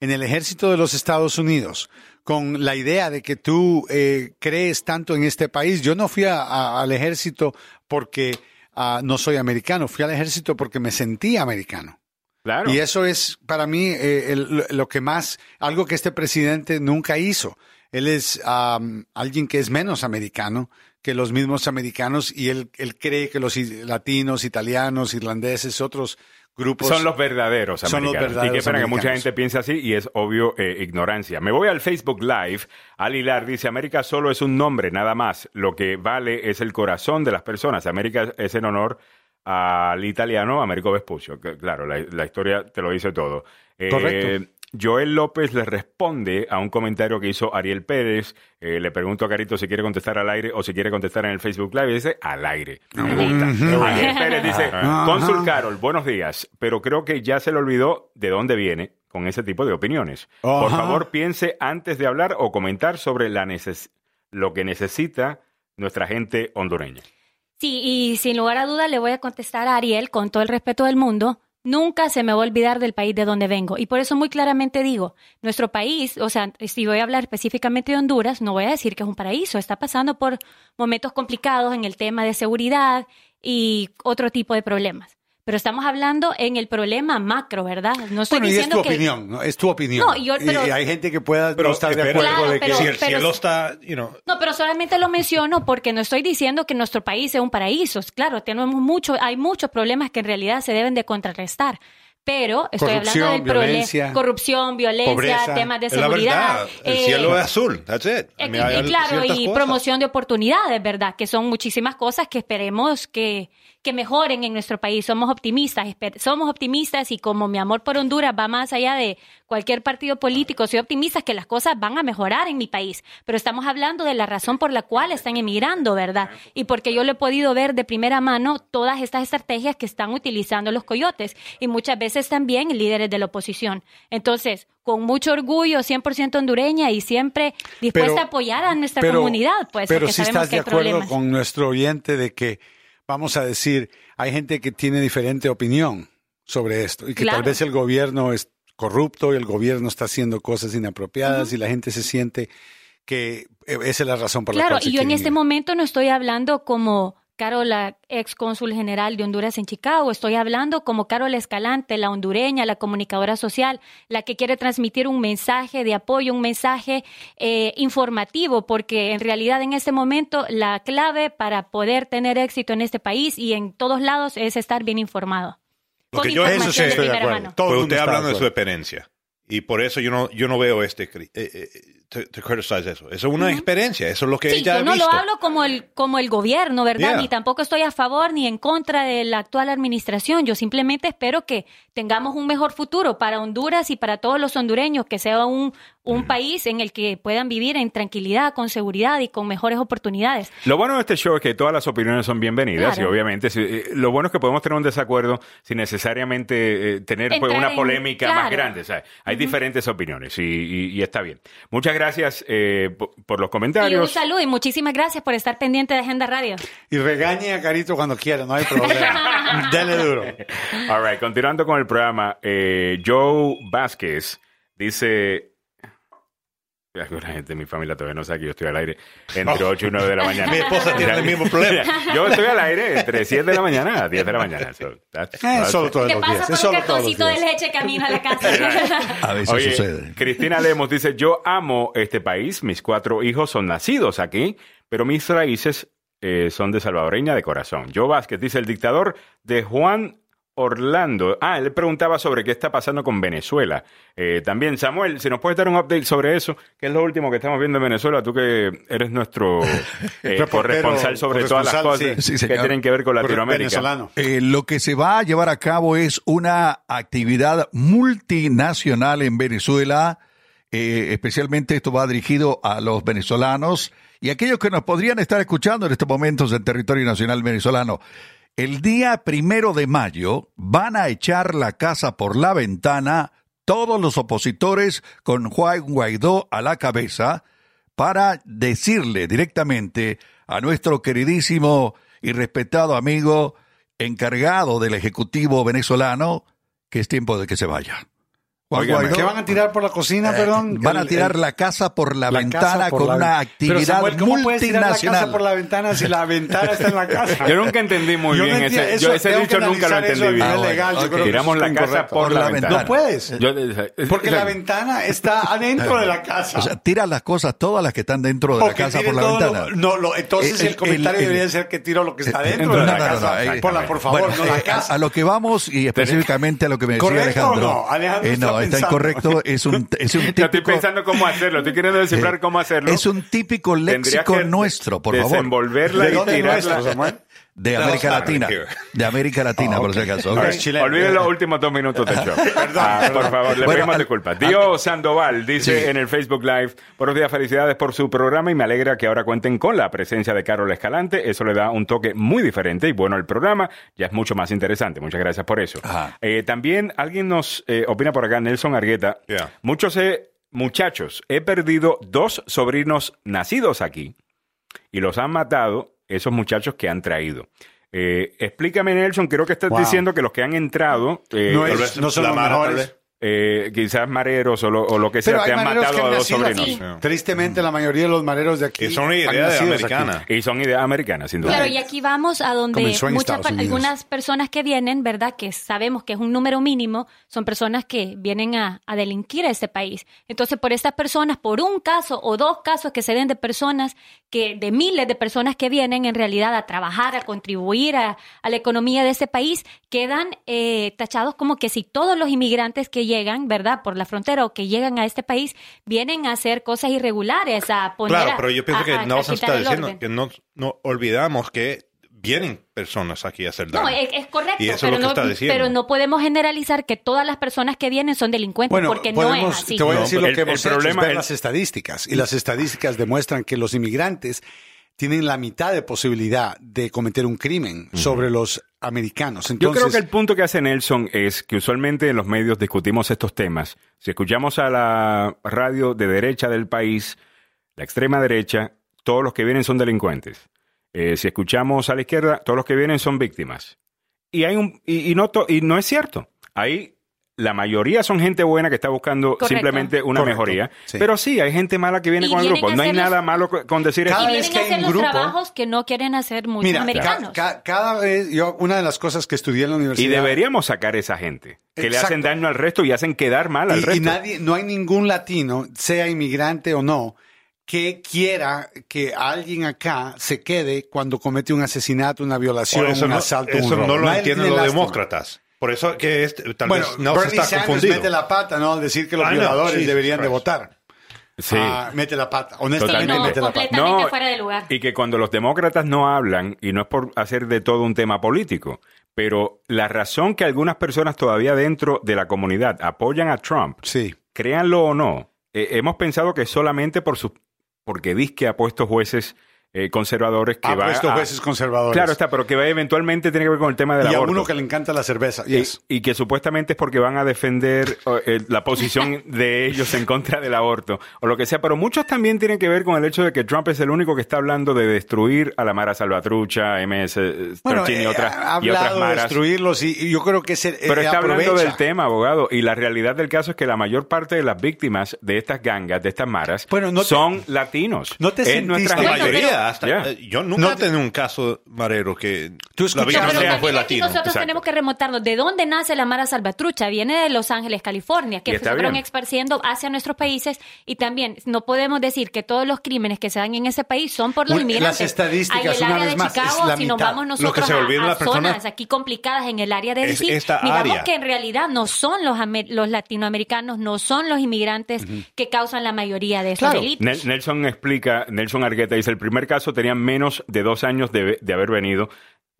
en el ejército de los Estados Unidos con la idea de que tú eh, crees tanto en este país. Yo no fui a- al ejército porque ah, no soy americano, fui al ejército porque me sentía americano. Claro. Y eso es para mí eh, el- lo que más, algo que este presidente nunca hizo. Él es am, alguien que es menos americano que los mismos americanos y él, él cree que los latinos, italianos, irlandeses, otros grupos son los verdaderos Son los americanos. y verdaderos que que mucha gente piensa así y es obvio eh, ignorancia. Me voy al Facebook Live. Al Hilar dice, América solo es un nombre, nada más. Lo que vale es el corazón de las personas. América es en honor al italiano Américo Vespuccio. Que, Claro, la, la historia te lo dice todo. Eh, Correcto. Joel López le responde a un comentario que hizo Ariel Pérez. Eh, le pregunto a Carito si quiere contestar al aire o si quiere contestar en el Facebook Live. Y dice al aire. Me gusta. Ariel Pérez dice. Cónsul Carol, buenos días. Pero creo que ya se le olvidó de dónde viene con ese tipo de opiniones. Por favor, piense antes de hablar o comentar sobre la neces- lo que necesita nuestra gente hondureña. Sí, y sin lugar a duda le voy a contestar a Ariel con todo el respeto del mundo. Nunca se me va a olvidar del país de donde vengo. Y por eso muy claramente digo, nuestro país, o sea, si voy a hablar específicamente de Honduras, no voy a decir que es un paraíso. Está pasando por momentos complicados en el tema de seguridad y otro tipo de problemas. Pero estamos hablando en el problema macro, ¿verdad? No estoy Bueno, y es diciendo tu que... opinión, ¿no? Es tu opinión. No, yo- pero- y hay gente que pueda Pero no estar de acuerdo Claro, de que pero- si el pero- cielo está, you know, No, pero solamente lo menciono porque no estoy diciendo que nuestro país sea un paraíso. Claro, tenemos mucho, hay muchos problemas que en realidad se deben de contrarrestar. Pero estoy Corrupción, hablando del problema. Corrupción, violencia, pobreza. temas de seguridad. El eh, cielo es azul. That's it. Eh, y claro, y cosas. promoción de oportunidades, ¿verdad? Que son muchísimas cosas que esperemos que, que mejoren en nuestro país. Somos optimistas, somos optimistas y como mi amor por Honduras va más allá de cualquier partido político, soy optimista que las cosas van a mejorar en mi país. Pero estamos hablando de la razón por la cual están emigrando, ¿verdad? Y porque yo lo he podido ver de primera mano todas estas estrategias que están utilizando los coyotes y muchas veces también líderes de la oposición. Entonces, con mucho orgullo, 100% hondureña y siempre dispuesta Pero- a apoyar a nuestra pero- comunidad, pues, pero si sabemos estás que de acuerdo problemas. con nuestro oyente de que, vamos a decir, hay gente que tiene diferente opinión sobre esto y que tal Claro. vez el gobierno es corrupto y el gobierno está haciendo cosas inapropiadas y la gente se siente que eh, esa es la razón por la Claro, cual se y yo en este momento no estoy hablando como Carol, la ex cónsul general de Honduras en Chicago, estoy hablando como Carol Escalante, la hondureña, la comunicadora social, la que quiere transmitir un mensaje de apoyo, un mensaje eh, informativo, porque en realidad en este momento la clave para poder tener éxito en este país y en todos lados es estar bien informado. Lo Con que yo- información Eso sí estoy de acuerdo. Todo Pues usted de hablando de su experiencia. Y por eso yo no, yo no veo este eh, eh, to, to criticize eso. Eso es una experiencia. Eso es lo que Sí, ella yo ha no visto. lo hablo como el, como el gobierno, ¿verdad? Yeah. Ni tampoco estoy a favor ni en contra de la actual administración. Yo simplemente espero que tengamos un mejor futuro para Honduras y para todos los hondureños, que sea un, un país en el que puedan vivir en tranquilidad, con seguridad y con mejores oportunidades. Lo bueno de este show es que todas las opiniones son bienvenidas Claro. y obviamente si- eh, lo bueno es que podemos tener un desacuerdo sin necesariamente eh, tener pues, Entrar una en- polémica más grande. ¿sabes? Hay diferentes opiniones y, y- y está bien. Muchas gracias eh, por, por los Y un comentarios. saludo y muchísimas gracias por estar pendiente de Agenda Radio. Y regañe a Carito cuando quiera, no hay problema. Dele duro. All right, continuando con el programa, eh, Joe Vázquez dice... Alguna gente de mi familia todavía no sabe que yo estoy al aire entre 8 y 9 de la mañana. Mi esposa tiene el mismo problema. Yo estoy al aire entre 7 de la mañana a 10 de la mañana. So Eh, solo todos ¿Qué los pasa días. Es un solo todos los cartoncito de leche camino a la casa? A veces Oye, sucede. Cristina Lemos dice, yo amo este país, mis cuatro hijos son nacidos aquí, pero mis raíces eh, son de salvadoreña de corazón. Joe Vázquez dice, el dictador de Juan Orlando. Ah, él preguntaba sobre qué está pasando con Venezuela. Eh, también, Samuel, si nos puedes dar un update sobre eso, que es lo último que estamos viendo en Venezuela, tú que eres nuestro eh, corresponsal sobre todas las cosas sí. Sí, que tienen que ver con Latinoamérica. Eh, lo que se va a llevar a cabo es una actividad multinacional en Venezuela. Eh, especialmente esto va dirigido a los venezolanos y aquellos que nos podrían estar escuchando en estos momentos en territorio nacional venezolano. El día primero de mayo van a echar la casa por la ventana todos los opositores con Juan Guaidó a la cabeza para decirle directamente a nuestro queridísimo y respetado amigo encargado del Ejecutivo venezolano que es tiempo de que se vaya. Guaidó. ¿Qué van a tirar por la cocina, perdón? Eh, Van a tirar el- la casa por la, la ventana por con la- una Pero, actividad Samuel, ¿cómo puedes tirar la multinacional. casa por la ventana si la ventana está en la casa? Yo nunca entendí muy Yo no bien entiendo, ese, eso yo ese dicho nunca lo entendí bien. Ah, bueno, legal, yo ok. creo que Tiramos la casa por, Por la la ventana. ventana. No puedes. Yo- Porque la ventana está adentro de la casa. O sea, tira las cosas, todas las que están dentro de O la casa por la ventana. lo- no, lo- entonces El- el, comentario el- el- debería ser que tiro lo que está Eh, dentro no, de la no, no, casa. no, por, la, por favor, no la eh, casa. A, lo que vamos y específicamente a lo que me decía ¿Correcto o Alejandro. no? Alejandro eh, no, está incorrecto. Es un, es un Yo estoy típico, pensando cómo hacerlo, estoy queriendo descifrar cómo hacerlo. es un típico léxico nuestro, por favor. Desenvolverla ¿De y tirarla. nuestro, Samuel? De América Latina. De América Latina, por si acaso. ok. Ok, Es chileno. Olviden los últimos dos minutos del show. Ah, por favor, le Bueno, pedimos disculpas. Dio Sandoval dice Sí. en el Facebook Live, buenos días, felicidades por su programa y me alegra que ahora cuenten con la presencia de Carol Escalante. Eso le da un toque muy diferente y bueno, el programa ya es mucho más interesante. Muchas gracias por eso. Eh, también alguien nos eh, opina por acá, Nelson Argueta. Yeah. Muchos eh, muchachos, he perdido dos sobrinos nacidos aquí y los han matado esos muchachos que han traído. Eh, explícame, Nelson, creo que estás Wow. diciendo que los que han entrado, eh, No es- vez, no son la los mejores. eh, quizás mareros o lo, o lo que sea, Pero te hay han mareros matado que a dos sobrinos. aquí. Tristemente, la mayoría de los mareros de aquí. Es una han idea de nacido aquí. americana. Y son ideas americanas, sin duda. Claro, y aquí vamos a donde muchas, algunas personas que vienen, ¿verdad? Que sabemos que es un número mínimo, son personas que vienen a, a delinquir a este país. Entonces, por estas personas, por un caso o dos casos que se den de personas, que de miles de personas que vienen en realidad a trabajar, a contribuir a, a la economía de este país, quedan eh, tachados como que si todos los inmigrantes que llegan, ¿verdad? Por la frontera o que llegan a este país, vienen a hacer cosas irregulares, a poner Claro, a- pero yo pienso a- que no se quitar está el diciendo orden. que no, no olvidamos que vienen personas aquí a hacer daño. No, es, es correcto, Y eso es pero, lo que no, está diciendo. pero no podemos generalizar que todas las personas que vienen son delincuentes, Bueno, porque no es así. te voy a No, decir lo el- que el hemos hecho, problema es ver es- las estadísticas. Y las estadísticas demuestran que los inmigrantes tienen la mitad de posibilidad de cometer un crimen sobre los americanos. Yo Entonces, creo que el punto que hace Nelson es que usualmente en los medios discutimos estos temas. Si escuchamos a la radio de derecha del país, la extrema derecha, todos los que vienen son delincuentes. Eh, si escuchamos a la izquierda, todos los que vienen son víctimas. Y hay un y, y no to- y no es cierto. Ahí la mayoría son gente buena que está buscando Correcto. simplemente una Correcto, mejoría. sí. Pero sí, hay gente mala que viene Y con el grupo. a No hay los- nada malo co- con decir Cada y eso. vez vienen que a hay hacer un los grupo- trabajos que no quieren hacer muchos Mira, americanos. ca- ca- cada vez, yo, una de las cosas que estudié en la Y universidad. deberíamos sacar esa gente que le hacen daño al resto y hacen quedar mal al y, resto. y nadie, no hay ningún latino, sea inmigrante o no, que quiera que alguien acá se quede cuando comete un asesinato, una violación, eso un no, asalto, un eso robo. no lo entienden los lástima. demócratas. Por eso que es, tal Bueno, vez no se Bernie está Sanders confundido. mete la pata, ¿no? Al decir que los know, violadores deberían de votar. Sí. Ah, mete la pata. Honestamente, Totalmente. mete la pata. completamente No, fuera de lugar. Y que cuando los demócratas no hablan, y no es por hacer de todo un tema político, pero la razón que algunas personas todavía dentro de la comunidad apoyan a Trump, Sí. créanlo o no, eh, hemos pensado que solamente por su, porque disque ha puesto jueces eh, conservadores que Ha va puesto a- jueces conservadores. Claro está, pero que va eventualmente tiene que ver con el tema del y a aborto. uno que le encanta la cerveza. Y- Yes. Y, que supuestamente es porque van a defender eh, la posición de ellos en contra del aborto o lo que sea, pero muchos también tienen que ver con el hecho de que Trump es el único que está hablando de destruir a la Mara Salvatrucha, MS-13 Bueno, y, eh, otras, ha y otras hablado de maras. destruirlos y, y yo creo que ese Pero eh, está hablando del tema, abogado, y la realidad del caso es que la mayor parte de las víctimas de estas gangas, de estas maras, Bueno, no te- son latinos. ¿no te Es sentiste- nuestra La Hasta, eh, yo nunca No he tenido un caso marero que Tú la víctima fue aquí latino. nosotros Exacto. tenemos que remontarnos. ¿De dónde nace la Mara Salvatrucha? Viene de Los Ángeles, California, que se fueron esparciendo hacia nuestros países. Y también no podemos decir que todos los crímenes que se dan en ese país son por los inmigrantes. las estadísticas, Hay el una área vez de más, es Chicago, la si nos vamos Lo que nosotros se a, las personas zonas aquí complicadas en el área de es DC, esta miramos área. que en realidad no son los, los latinoamericanos, no son los inmigrantes que causan la mayoría de esos Claro. delitos. Nel- Nelson explica, Nelson Argueta dice, el primer caso tenían menos de dos años de, de haber venido,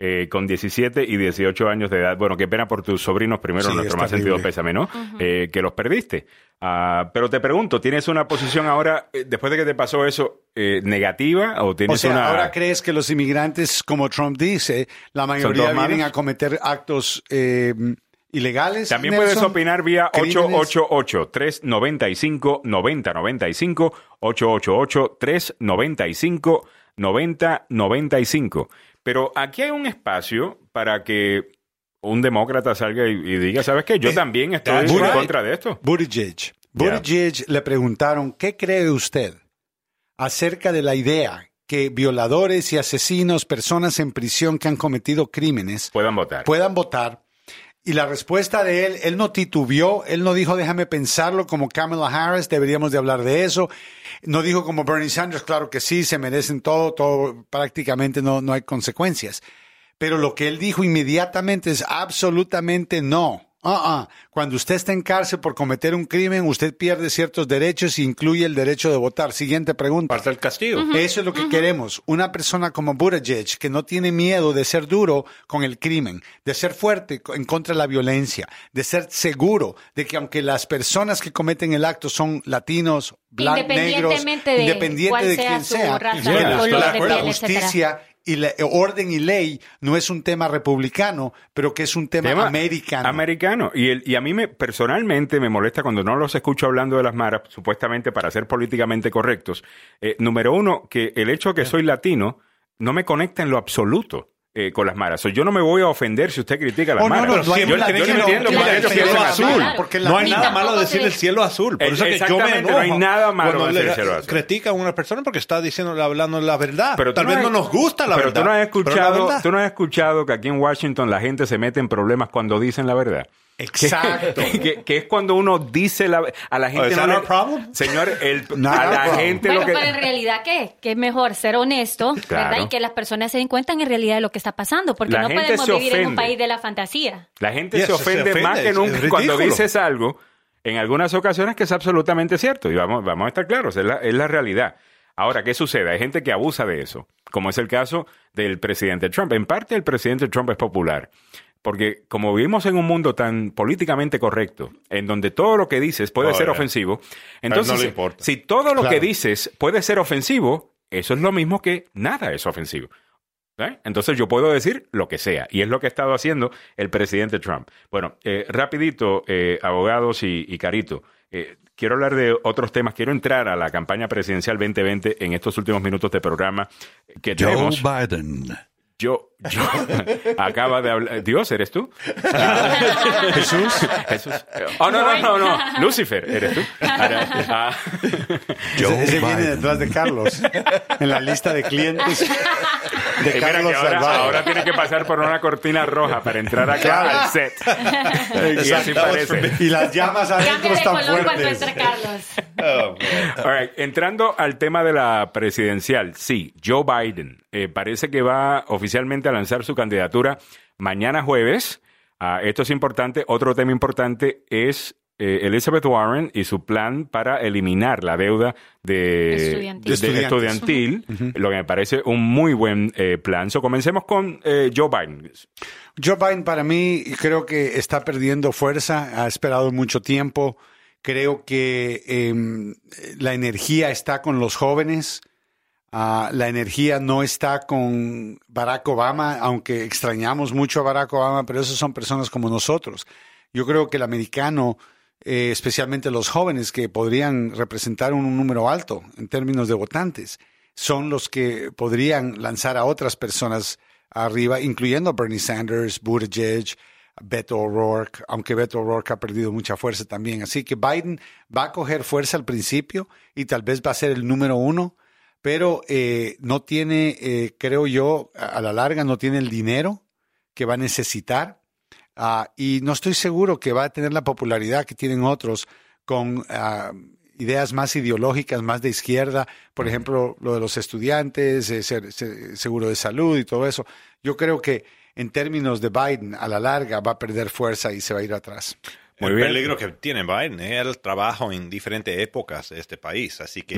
eh, con 17 y 18 años de edad. Bueno, qué pena por tus sobrinos, primero Sí, nuestro es más sentido pésame, ¿no? Eh, que los perdiste. Ah, pero te pregunto, ¿tienes una posición ahora, eh, después de que te pasó eso, eh, negativa o O tienes sea, una... ahora crees que los inmigrantes, como Trump dice, la mayoría vienen a cometer actos eh, ilegales. También Nelson? puedes opinar vía ¿Crímenes? 888-395-9095, 888-395-9095. Pero aquí hay un espacio para que un demócrata salga y, y diga, ¿sabes qué? Yo Eh, también estoy en right. contra de esto. Buttigieg. Buttigieg le preguntaron, ¿qué cree usted acerca de la idea que violadores y asesinos, personas en prisión que han cometido crímenes, Puedan votar. puedan votar? Y la respuesta de él, él no titubeó, él no dijo déjame pensarlo como Kamala Harris, deberíamos de hablar de eso. No dijo como Bernie Sanders, claro que sí, se merecen todo, todo, prácticamente no, no hay consecuencias. Pero lo que él dijo inmediatamente es absolutamente no. Ah, ah. Cuando usted está en cárcel por cometer un crimen, usted pierde ciertos derechos, incluye el derecho de votar. Siguiente pregunta. Parte del castigo. Eso es lo que queremos. Una persona como Buttigieg que no tiene miedo de ser duro con el crimen, de ser fuerte en contra de la violencia, de ser seguro de que aunque las personas que cometen el acto son latinos, blancos, negros, Independientemente de independiente cuál de sea quién su sea, raza, que color la- de la piel, etcétera. Y la, orden y ley no es un tema republicano, pero que es un tema, Tema americano. Americano. Y, el, y a mí me, personalmente me molesta cuando no los escucho hablando de las maras, supuestamente para ser políticamente correctos. Eh, número uno, que el hecho de que soy latino no me conecta en lo absoluto. Eh, con las maras. Yo no me voy a ofender si usted critica las Oh, no, maras. no, yo, no hay yo latino entiendo piensan azul. porque No hay nada malo decir el cielo azul. Por eso que yo me enojo. no hay nada malo decir el cielo azul. Critica a una persona porque está diciendo, hablando la verdad. Pero Tal no vez has- no nos gusta la pero verdad. tú no has pero la escuchado, verdad. tú no has escuchado que aquí en Washington la gente se mete en problemas cuando dicen la verdad. Exacto. Que, que es cuando uno dice la a la gente is no le- problem? señor el, a la problem. gente Bueno, lo que pero en realidad, ¿qué? Que es mejor ser honesto, Claro. ¿verdad? Y que las personas se den cuenta en realidad de lo que está pasando, porque La no gente podemos vivir en un ofende. país de la fantasía. la gente Yes, se se ofende, ofende, más que nunca cuando dices algo en algunas ocasiones que es absolutamente cierto y vamos vamos a estar claros es la, es la realidad ahora qué sucede hay gente que abusa de eso como es el caso del presidente Trump en parte el presidente Trump es popular porque como vivimos en un mundo tan políticamente correcto, en donde todo lo que dices puede Oh, ser yeah. ofensivo, no entonces le si- importa. si todo lo Claro. que dices puede ser ofensivo, eso es lo mismo que nada es ofensivo. ¿Eh? Entonces yo puedo decir lo que sea, y es lo que ha estado haciendo el presidente Trump. Bueno, eh, rapidito, eh, abogados y, y Carito, eh, quiero hablar de otros temas, quiero entrar a la campaña presidencial 2020 en estos últimos minutos de programa que Joe tenemos. Biden. Yo, yo, acaba de hablar. Dios, ¿eres tú? Jesús. Jesús. Oh, no, no, no, no. Lucifer, ¿eres tú? Ah. Ese, ese viene detrás de Carlos, en la lista de clientes de que Carlos ahora, Salvador. ahora tiene que pasar por una cortina roja para entrar acá Claro. al set. y así parece. Y las llamas adentro están fuertes. Carlos. Oh. All right, Entrando al tema de la presidencial, sí, Joe Biden eh, parece que va oficialmente a lanzar su candidatura mañana jueves. Ah, esto es importante. Otro tema importante es eh, Elizabeth Warren y su plan para eliminar la deuda de Estudiantil. de- de lo que me parece un muy buen eh, plan. So, comencemos con eh, Joe Biden. Joe Biden para mí creo que está perdiendo fuerza, ha esperado mucho tiempo. Creo que em, la energía está con los jóvenes. Ah, la energía no está con Barack Obama, aunque extrañamos mucho a Barack Obama, pero esos son personas como nosotros. Yo creo que el americano, eh, especialmente los jóvenes que podrían representar un, número alto en términos de votantes, son los que podrían lanzar a otras personas arriba, incluyendo Bernie Sanders, Buttigieg, Beto O'Rourke, aunque Beto O'Rourke ha perdido mucha fuerza también. Así que Biden va a coger fuerza al principio y tal vez va a ser el número uno, pero eh, no tiene, eh, creo yo, a la larga no tiene el dinero que va a necesitar ah, y no estoy seguro que va a tener la popularidad que tienen otros con ah, ideas más ideológicas, más de izquierda, por ejemplo, lo de los estudiantes, eh, ser- ser- seguro de salud y todo eso. Yo creo que en términos de Biden, a la larga va a perder fuerza y se va a ir atrás. Muy el bien. peligro que tiene Biden es el trabajo en diferentes épocas de este país. Así que.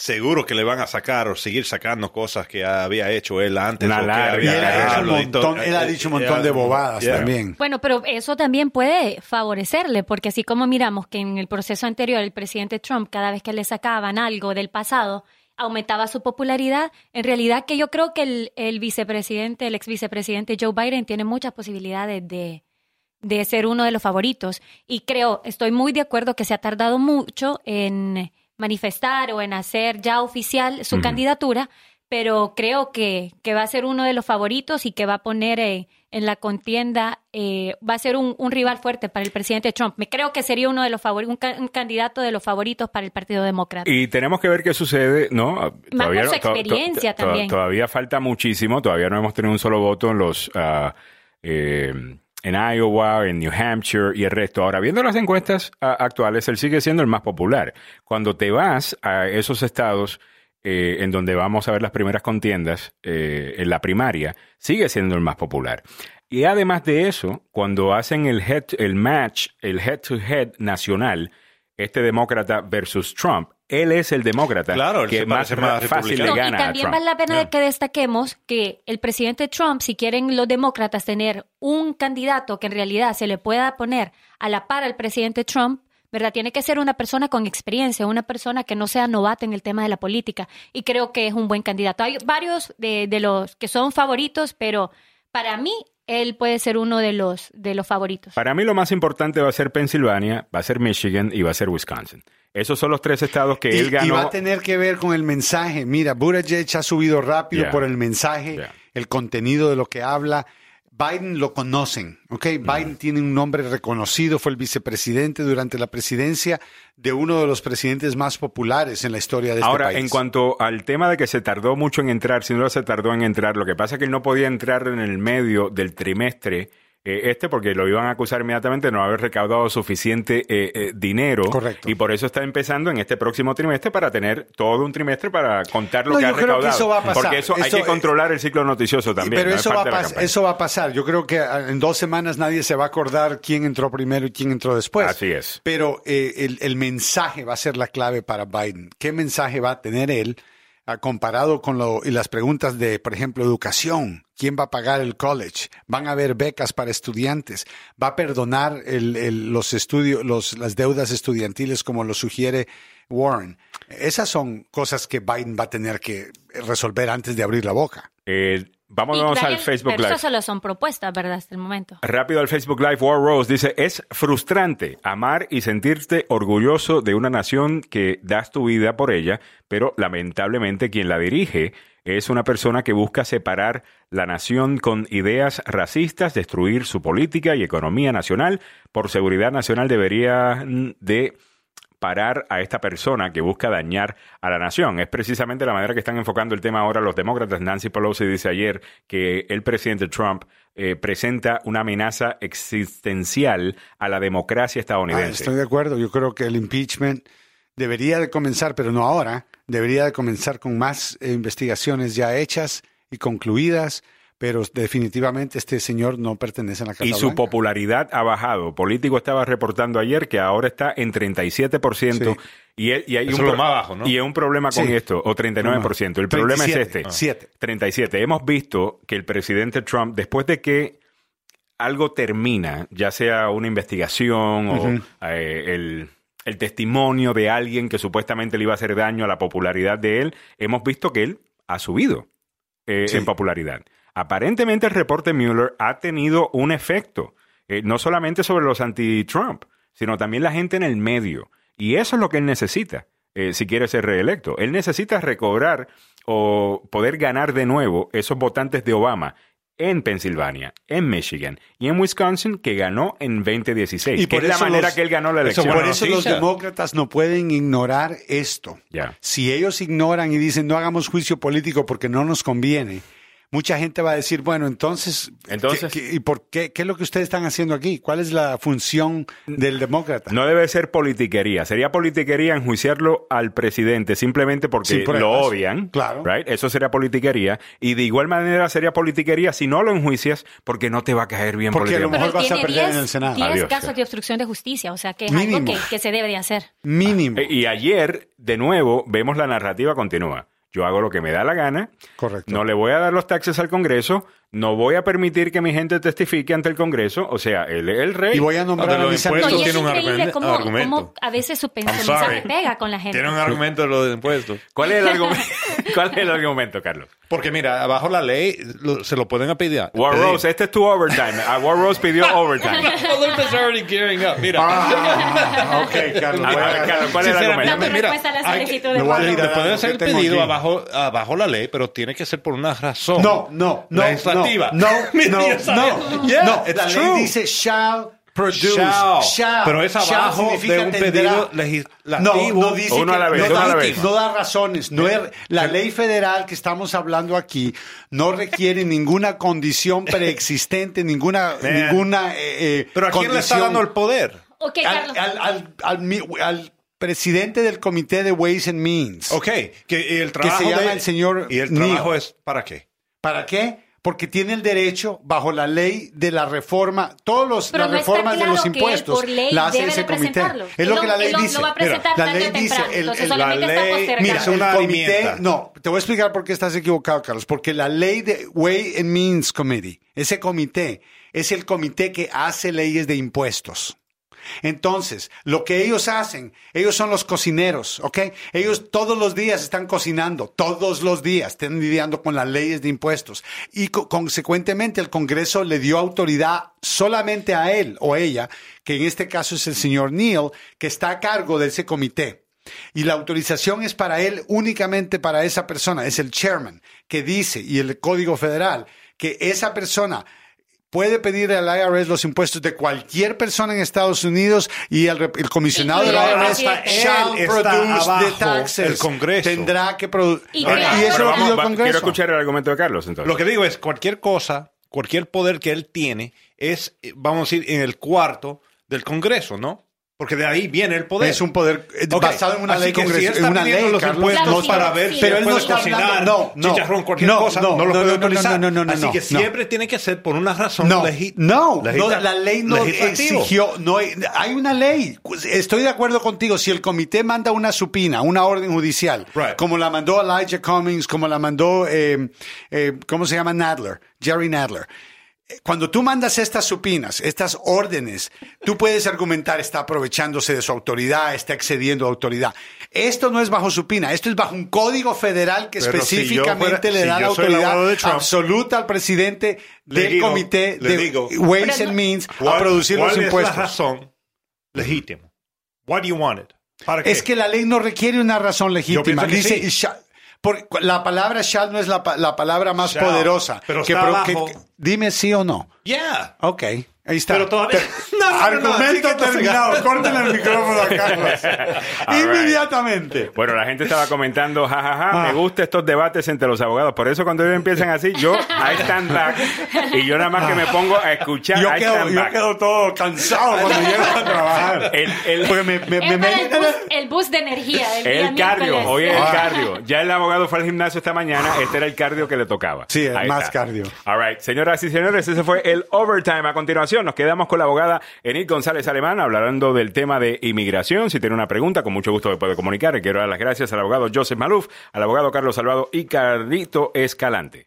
Seguro que le van a sacar o seguir sacando cosas que había hecho él antes. Una larga había él montón, él ha dicho un montón de bobadas Yeah. también. Bueno, pero eso también puede favorecerle, porque así como miramos que en el proceso anterior el presidente Trump, cada vez que le sacaban algo del pasado, aumentaba su popularidad, en realidad que yo creo que el, el vicepresidente, el ex vicepresidente Joe Biden tiene muchas posibilidades de, de ser uno de los favoritos. Y creo, estoy muy de acuerdo que se ha tardado mucho en manifestar o en hacer ya oficial su candidatura, pero creo que, que va a ser uno de los favoritos y que va a poner eh, en la contienda eh, va a ser un, un, rival fuerte para el presidente Trump. Me creo que sería uno de los favoritos, un, un, candidato de los favoritos para el Partido Demócrata. Y tenemos que ver qué sucede, ¿no? Todavía, su experiencia to, to, también. Todavía falta muchísimo, todavía no hemos tenido un solo voto en los... Uh, eh, en Iowa, en New Hampshire y el resto. Ahora, viendo las encuestas actuales, él sigue siendo el más popular. Cuando te vas a esos estados eh, en donde vamos a ver las primeras contiendas eh, en la primaria, sigue siendo el más popular. Y además de eso, cuando hacen el, head, el match, el head-to-head nacional, este demócrata versus Trump, él es el demócrata claro, que más, más fácil le no, gana y también a Trump. vale la pena yeah. que destaquemos que el presidente Trump, si quieren los demócratas tener un candidato que en realidad se le pueda poner a la par al presidente Trump, ¿verdad? Tiene que ser una persona con experiencia, una persona que no sea novata en el tema de la política. Y creo que es un buen candidato. Hay varios de, de los que son favoritos, pero para mí él puede ser uno de los, de los favoritos. Para mí lo más importante va a ser Pensilvania, va a ser Michigan y va a ser Wisconsin. Esos son los tres estados que y, él ganó. Y va a tener que ver con el mensaje. Mira, Buttigieg ha subido rápido Yeah. por el mensaje, Yeah. el contenido de lo que habla. Biden lo conocen, ¿ok? Biden tiene un nombre reconocido, fue el vicepresidente durante la presidencia de uno de los presidentes más populares en la historia de este Ahora, país. en cuanto al tema de que se tardó mucho en entrar, si no se tardó en entrar, lo que pasa es que él no podía entrar en el medio del trimestre eh, este porque lo iban a acusar inmediatamente de no haber recaudado suficiente eh, eh, dinero. Correcto. Y por eso está empezando en este próximo trimestre para tener todo un trimestre para contar lo No, que yo ha creo que recaudado. eso va a pasar. Porque eso, hay que controlar el ciclo noticioso también. Pero eso, va a eso va a pasar. Yo creo que ah, en dos semanas nadie se va a acordar quién entró primero y quién entró después. Así es. Pero eh, el, el mensaje va a ser la clave para Biden. ¿Qué mensaje va a tener él ah, comparado con lo, y las preguntas de, por ejemplo, educación? ¿Quién va a pagar el college? ¿Van a haber becas para estudiantes? ¿Va a perdonar el- el- los estudios, los, las deudas estudiantiles como lo sugiere Warren? Esas son cosas que Biden va a tener que resolver antes de abrir la boca. Eh, vámonos Y, al Daniel, Facebook pero Live. eso solo son propuestas, ¿verdad? Hasta el momento. Rápido al Facebook Live, War Rose dice, es frustrante amar y sentirte orgulloso de una nación que das tu vida por ella, pero lamentablemente quien la dirige es una persona que busca separar la nación con ideas racistas, destruir su política y economía nacional. Por seguridad nacional debería mm, de parar a esta persona que busca dañar a la nación. Es precisamente la manera que están enfocando el tema ahora los demócratas. Nancy Pelosi dice ayer que el presidente Trump eh, presenta una amenaza existencial a la democracia Ah, estadounidense. estoy de acuerdo. Yo creo que el impeachment debería de comenzar, pero no ahora. Debería de comenzar con más eh, investigaciones ya hechas y concluidas, pero definitivamente este señor no pertenece a la Casa y su Blanca. popularidad ha bajado. Político estaba reportando ayer que ahora está en 37%. Sí. Y, y hay Eso un más bajo, ¿no? Y es un problema con Sí. esto, o 39%. El problema es 37, este. siete. 37. Hemos visto que el presidente Trump, después de que algo termina, ya sea una investigación o eh, el, el testimonio de alguien que supuestamente le iba a hacer daño a la popularidad de él, hemos visto que él ha subido eh, Sí. en popularidad. Aparentemente el reporte Mueller ha tenido un efecto, eh, no solamente sobre los anti-Trump, sino también la gente en el medio. Y eso es lo que él necesita eh, si quiere ser reelecto. Él necesita recobrar o poder ganar de nuevo esos votantes de Obama en Pensilvania, en Michigan y en Wisconsin que ganó en 2016, Y que por es la eso manera los- que él ganó la eso elección. Por Buena eso los demócratas no pueden ignorar esto. Ya. Si ellos ignoran y dicen no hagamos juicio político porque no nos conviene, mucha gente va a decir, bueno, entonces, Entonces- ¿qué- qué- ¿y por qué? ¿Qué es lo que ustedes están haciendo aquí? ¿Cuál es la función del demócrata? No debe ser politiquería. Sería politiquería enjuiciarlo al presidente simplemente porque lo odian. Claro. right? Eso sería politiquería. Y de igual manera sería politiquería si no lo enjuicias porque no te va a caer bien Porque a lo mejor vas a perder en 10 el Senado. 10 Adiós. casos de obstrucción de justicia, o sea que es Mínimo. algo que, que se debe de hacer. Mínimo. Eh, Y ayer, de nuevo, vemos la narrativa continúa. Yo hago lo que me da la gana. Correcto. No le voy a dar los taxes al Congreso. No voy a permitir que mi gente testifique ante el Congreso. O sea, él es el rey. Y voy a nombrar de a los impuestos No, y es tiene un argumento- cómo, argumento. cómo a veces su, mensaje pega con la gente. Tiene un argumento de los impuestos. ¿Cuál es el argumento? ¿Cuál es el argumento, Carlos? Porque mira, bajo la ley lo- se lo pueden pedir. War pedir. Rose, este es tu overtime. A War Rose pidió overtime. Olympus already gearing up. Mira, Ah, ok, Carlos. A voy a- ver, Carlos, ¿cuál es el argumento? Dame mira, la hay de me voy a Warren. ir le pueden ¿qué hacer el tengo pedido aquí? abajo, abajo la ley, pero tiene que ser por una razón. No, no, no, no, efectiva. No, no, no, Yeah, no. it's La ley true. dice shall produce. Shall. Shall. Pero es abajo de un tendrá. pedido legislativo. No, no dice Uno a que- la vez, no, uno a la da, vez. no da razones. No es, la ley federal que estamos hablando aquí no requiere ninguna condición preexistente, ninguna, Man. ninguna eh, eh, Pero ¿a quién le está dando el poder? Ok, al, al, al, al presidente del comité de Ways and Means. Ok, que el trabajo se llama de- el señor ¿Y el Neal. trabajo es para qué? ¿Para qué? Porque tiene el derecho, bajo la ley de la reforma, todos los las no reformas claro de los que él, impuestos, por ley, la hace debe ese de comité. Es lo lo- que la ley lo- dice. lo va a presentar la ley dice, el, la ley- mira, Es una el comité, no, te voy a explicar por qué estás equivocado, Carlos, porque la ley de Way and Means Committee, ese comité, es el comité que hace leyes de impuestos. Entonces, lo que ellos hacen, ellos son los cocineros, ¿ok? Ellos todos los días están cocinando, todos los días están lidiando con las leyes de impuestos. Y co- consecuentemente el Congreso le dio autoridad solamente a él o ella, que en este caso es el señor Neal, que está a cargo de ese comité. Y la autorización es para él únicamente para esa persona, es el chairman, que dice, y el Código Federal, que esa persona puede pedir al IRS los impuestos de cualquier persona en Estados Unidos y el, el comisionado del IRS shall produce the taxes. el Congreso. Tendrá que producir. Y eso lo pidió el Congreso. quiero escuchar el argumento de Carlos entonces. Lo que digo es, cualquier cosa, cualquier poder que él tiene es, eh, vamos a decir, en el cuarto del Congreso, ¿no? Porque de ahí viene el poder. Es un poder eh, Ok, basado en una así ley que si en una ley, los Carlos. impuestos para ver si Pero él no está cocinar, hablando- no, no, chicharrón, cualquier no, cosa, no, no, lo no, puede no, no, autorizar. no, no, no, Así no, que no. siempre tiene que ser por una razón No, legi- no, legita- la ley no exigió, no hay, hay una ley. Estoy de acuerdo contigo. Si el comité manda una supina, una orden judicial, Right. como la mandó Elijah Cummings, como la mandó, eh, eh, ¿cómo se llama? Nadler, Jerry Nadler. Cuando tú mandas estas supinas, estas órdenes, tú puedes argumentar está aprovechándose de su autoridad, está excediendo autoridad. Esto no es bajo supina, esto es bajo un código federal que Pero si yo específicamente fuera- le si da la autoridad Trump, absoluta al presidente del digo- comité de digo, Ways and Means a ¿Cuál- producir los ¿Cuál es impuestos. la razón legítima? Why do you want it? ¿Para qué? Es que la ley no requiere una razón legítima. Dice, sí. Shall- por- la palabra shall no es la, la palabra más Shall, poderosa. pero que está abajo. que- dime sí o no. Yeah. Ok, ahí está. Pero todavía- Te- No, no, no, no, Argumento se terminado. Córtenle el micrófono a Carlos. All right. Inmediatamente. Bueno, la gente estaba comentando, jajaja, Ah. me gustan estos debates entre los abogados. Por eso cuando ellos empiezan así, yo I stand back y yo nada más que me pongo a escuchar Yo I quedo, stand yo back. quedo todo cansado cuando llego a trabajar. El, el- Porque me, me, me para el boost, el boost de energía el cardio, hoy es el Ah. cardio. Ya el abogado fue al gimnasio esta mañana, este era el cardio que le tocaba. Sí, el más está. cardio. All right, señoras y señores, ese fue el overtime. A continuación, nos quedamos con la abogada Enid González Alemán hablando del tema de inmigración. Si tiene una pregunta, con mucho gusto me puede comunicar. Quiero dar las gracias al abogado Joseph Maluf, al abogado Carlos Salvado y Carlito Escalante.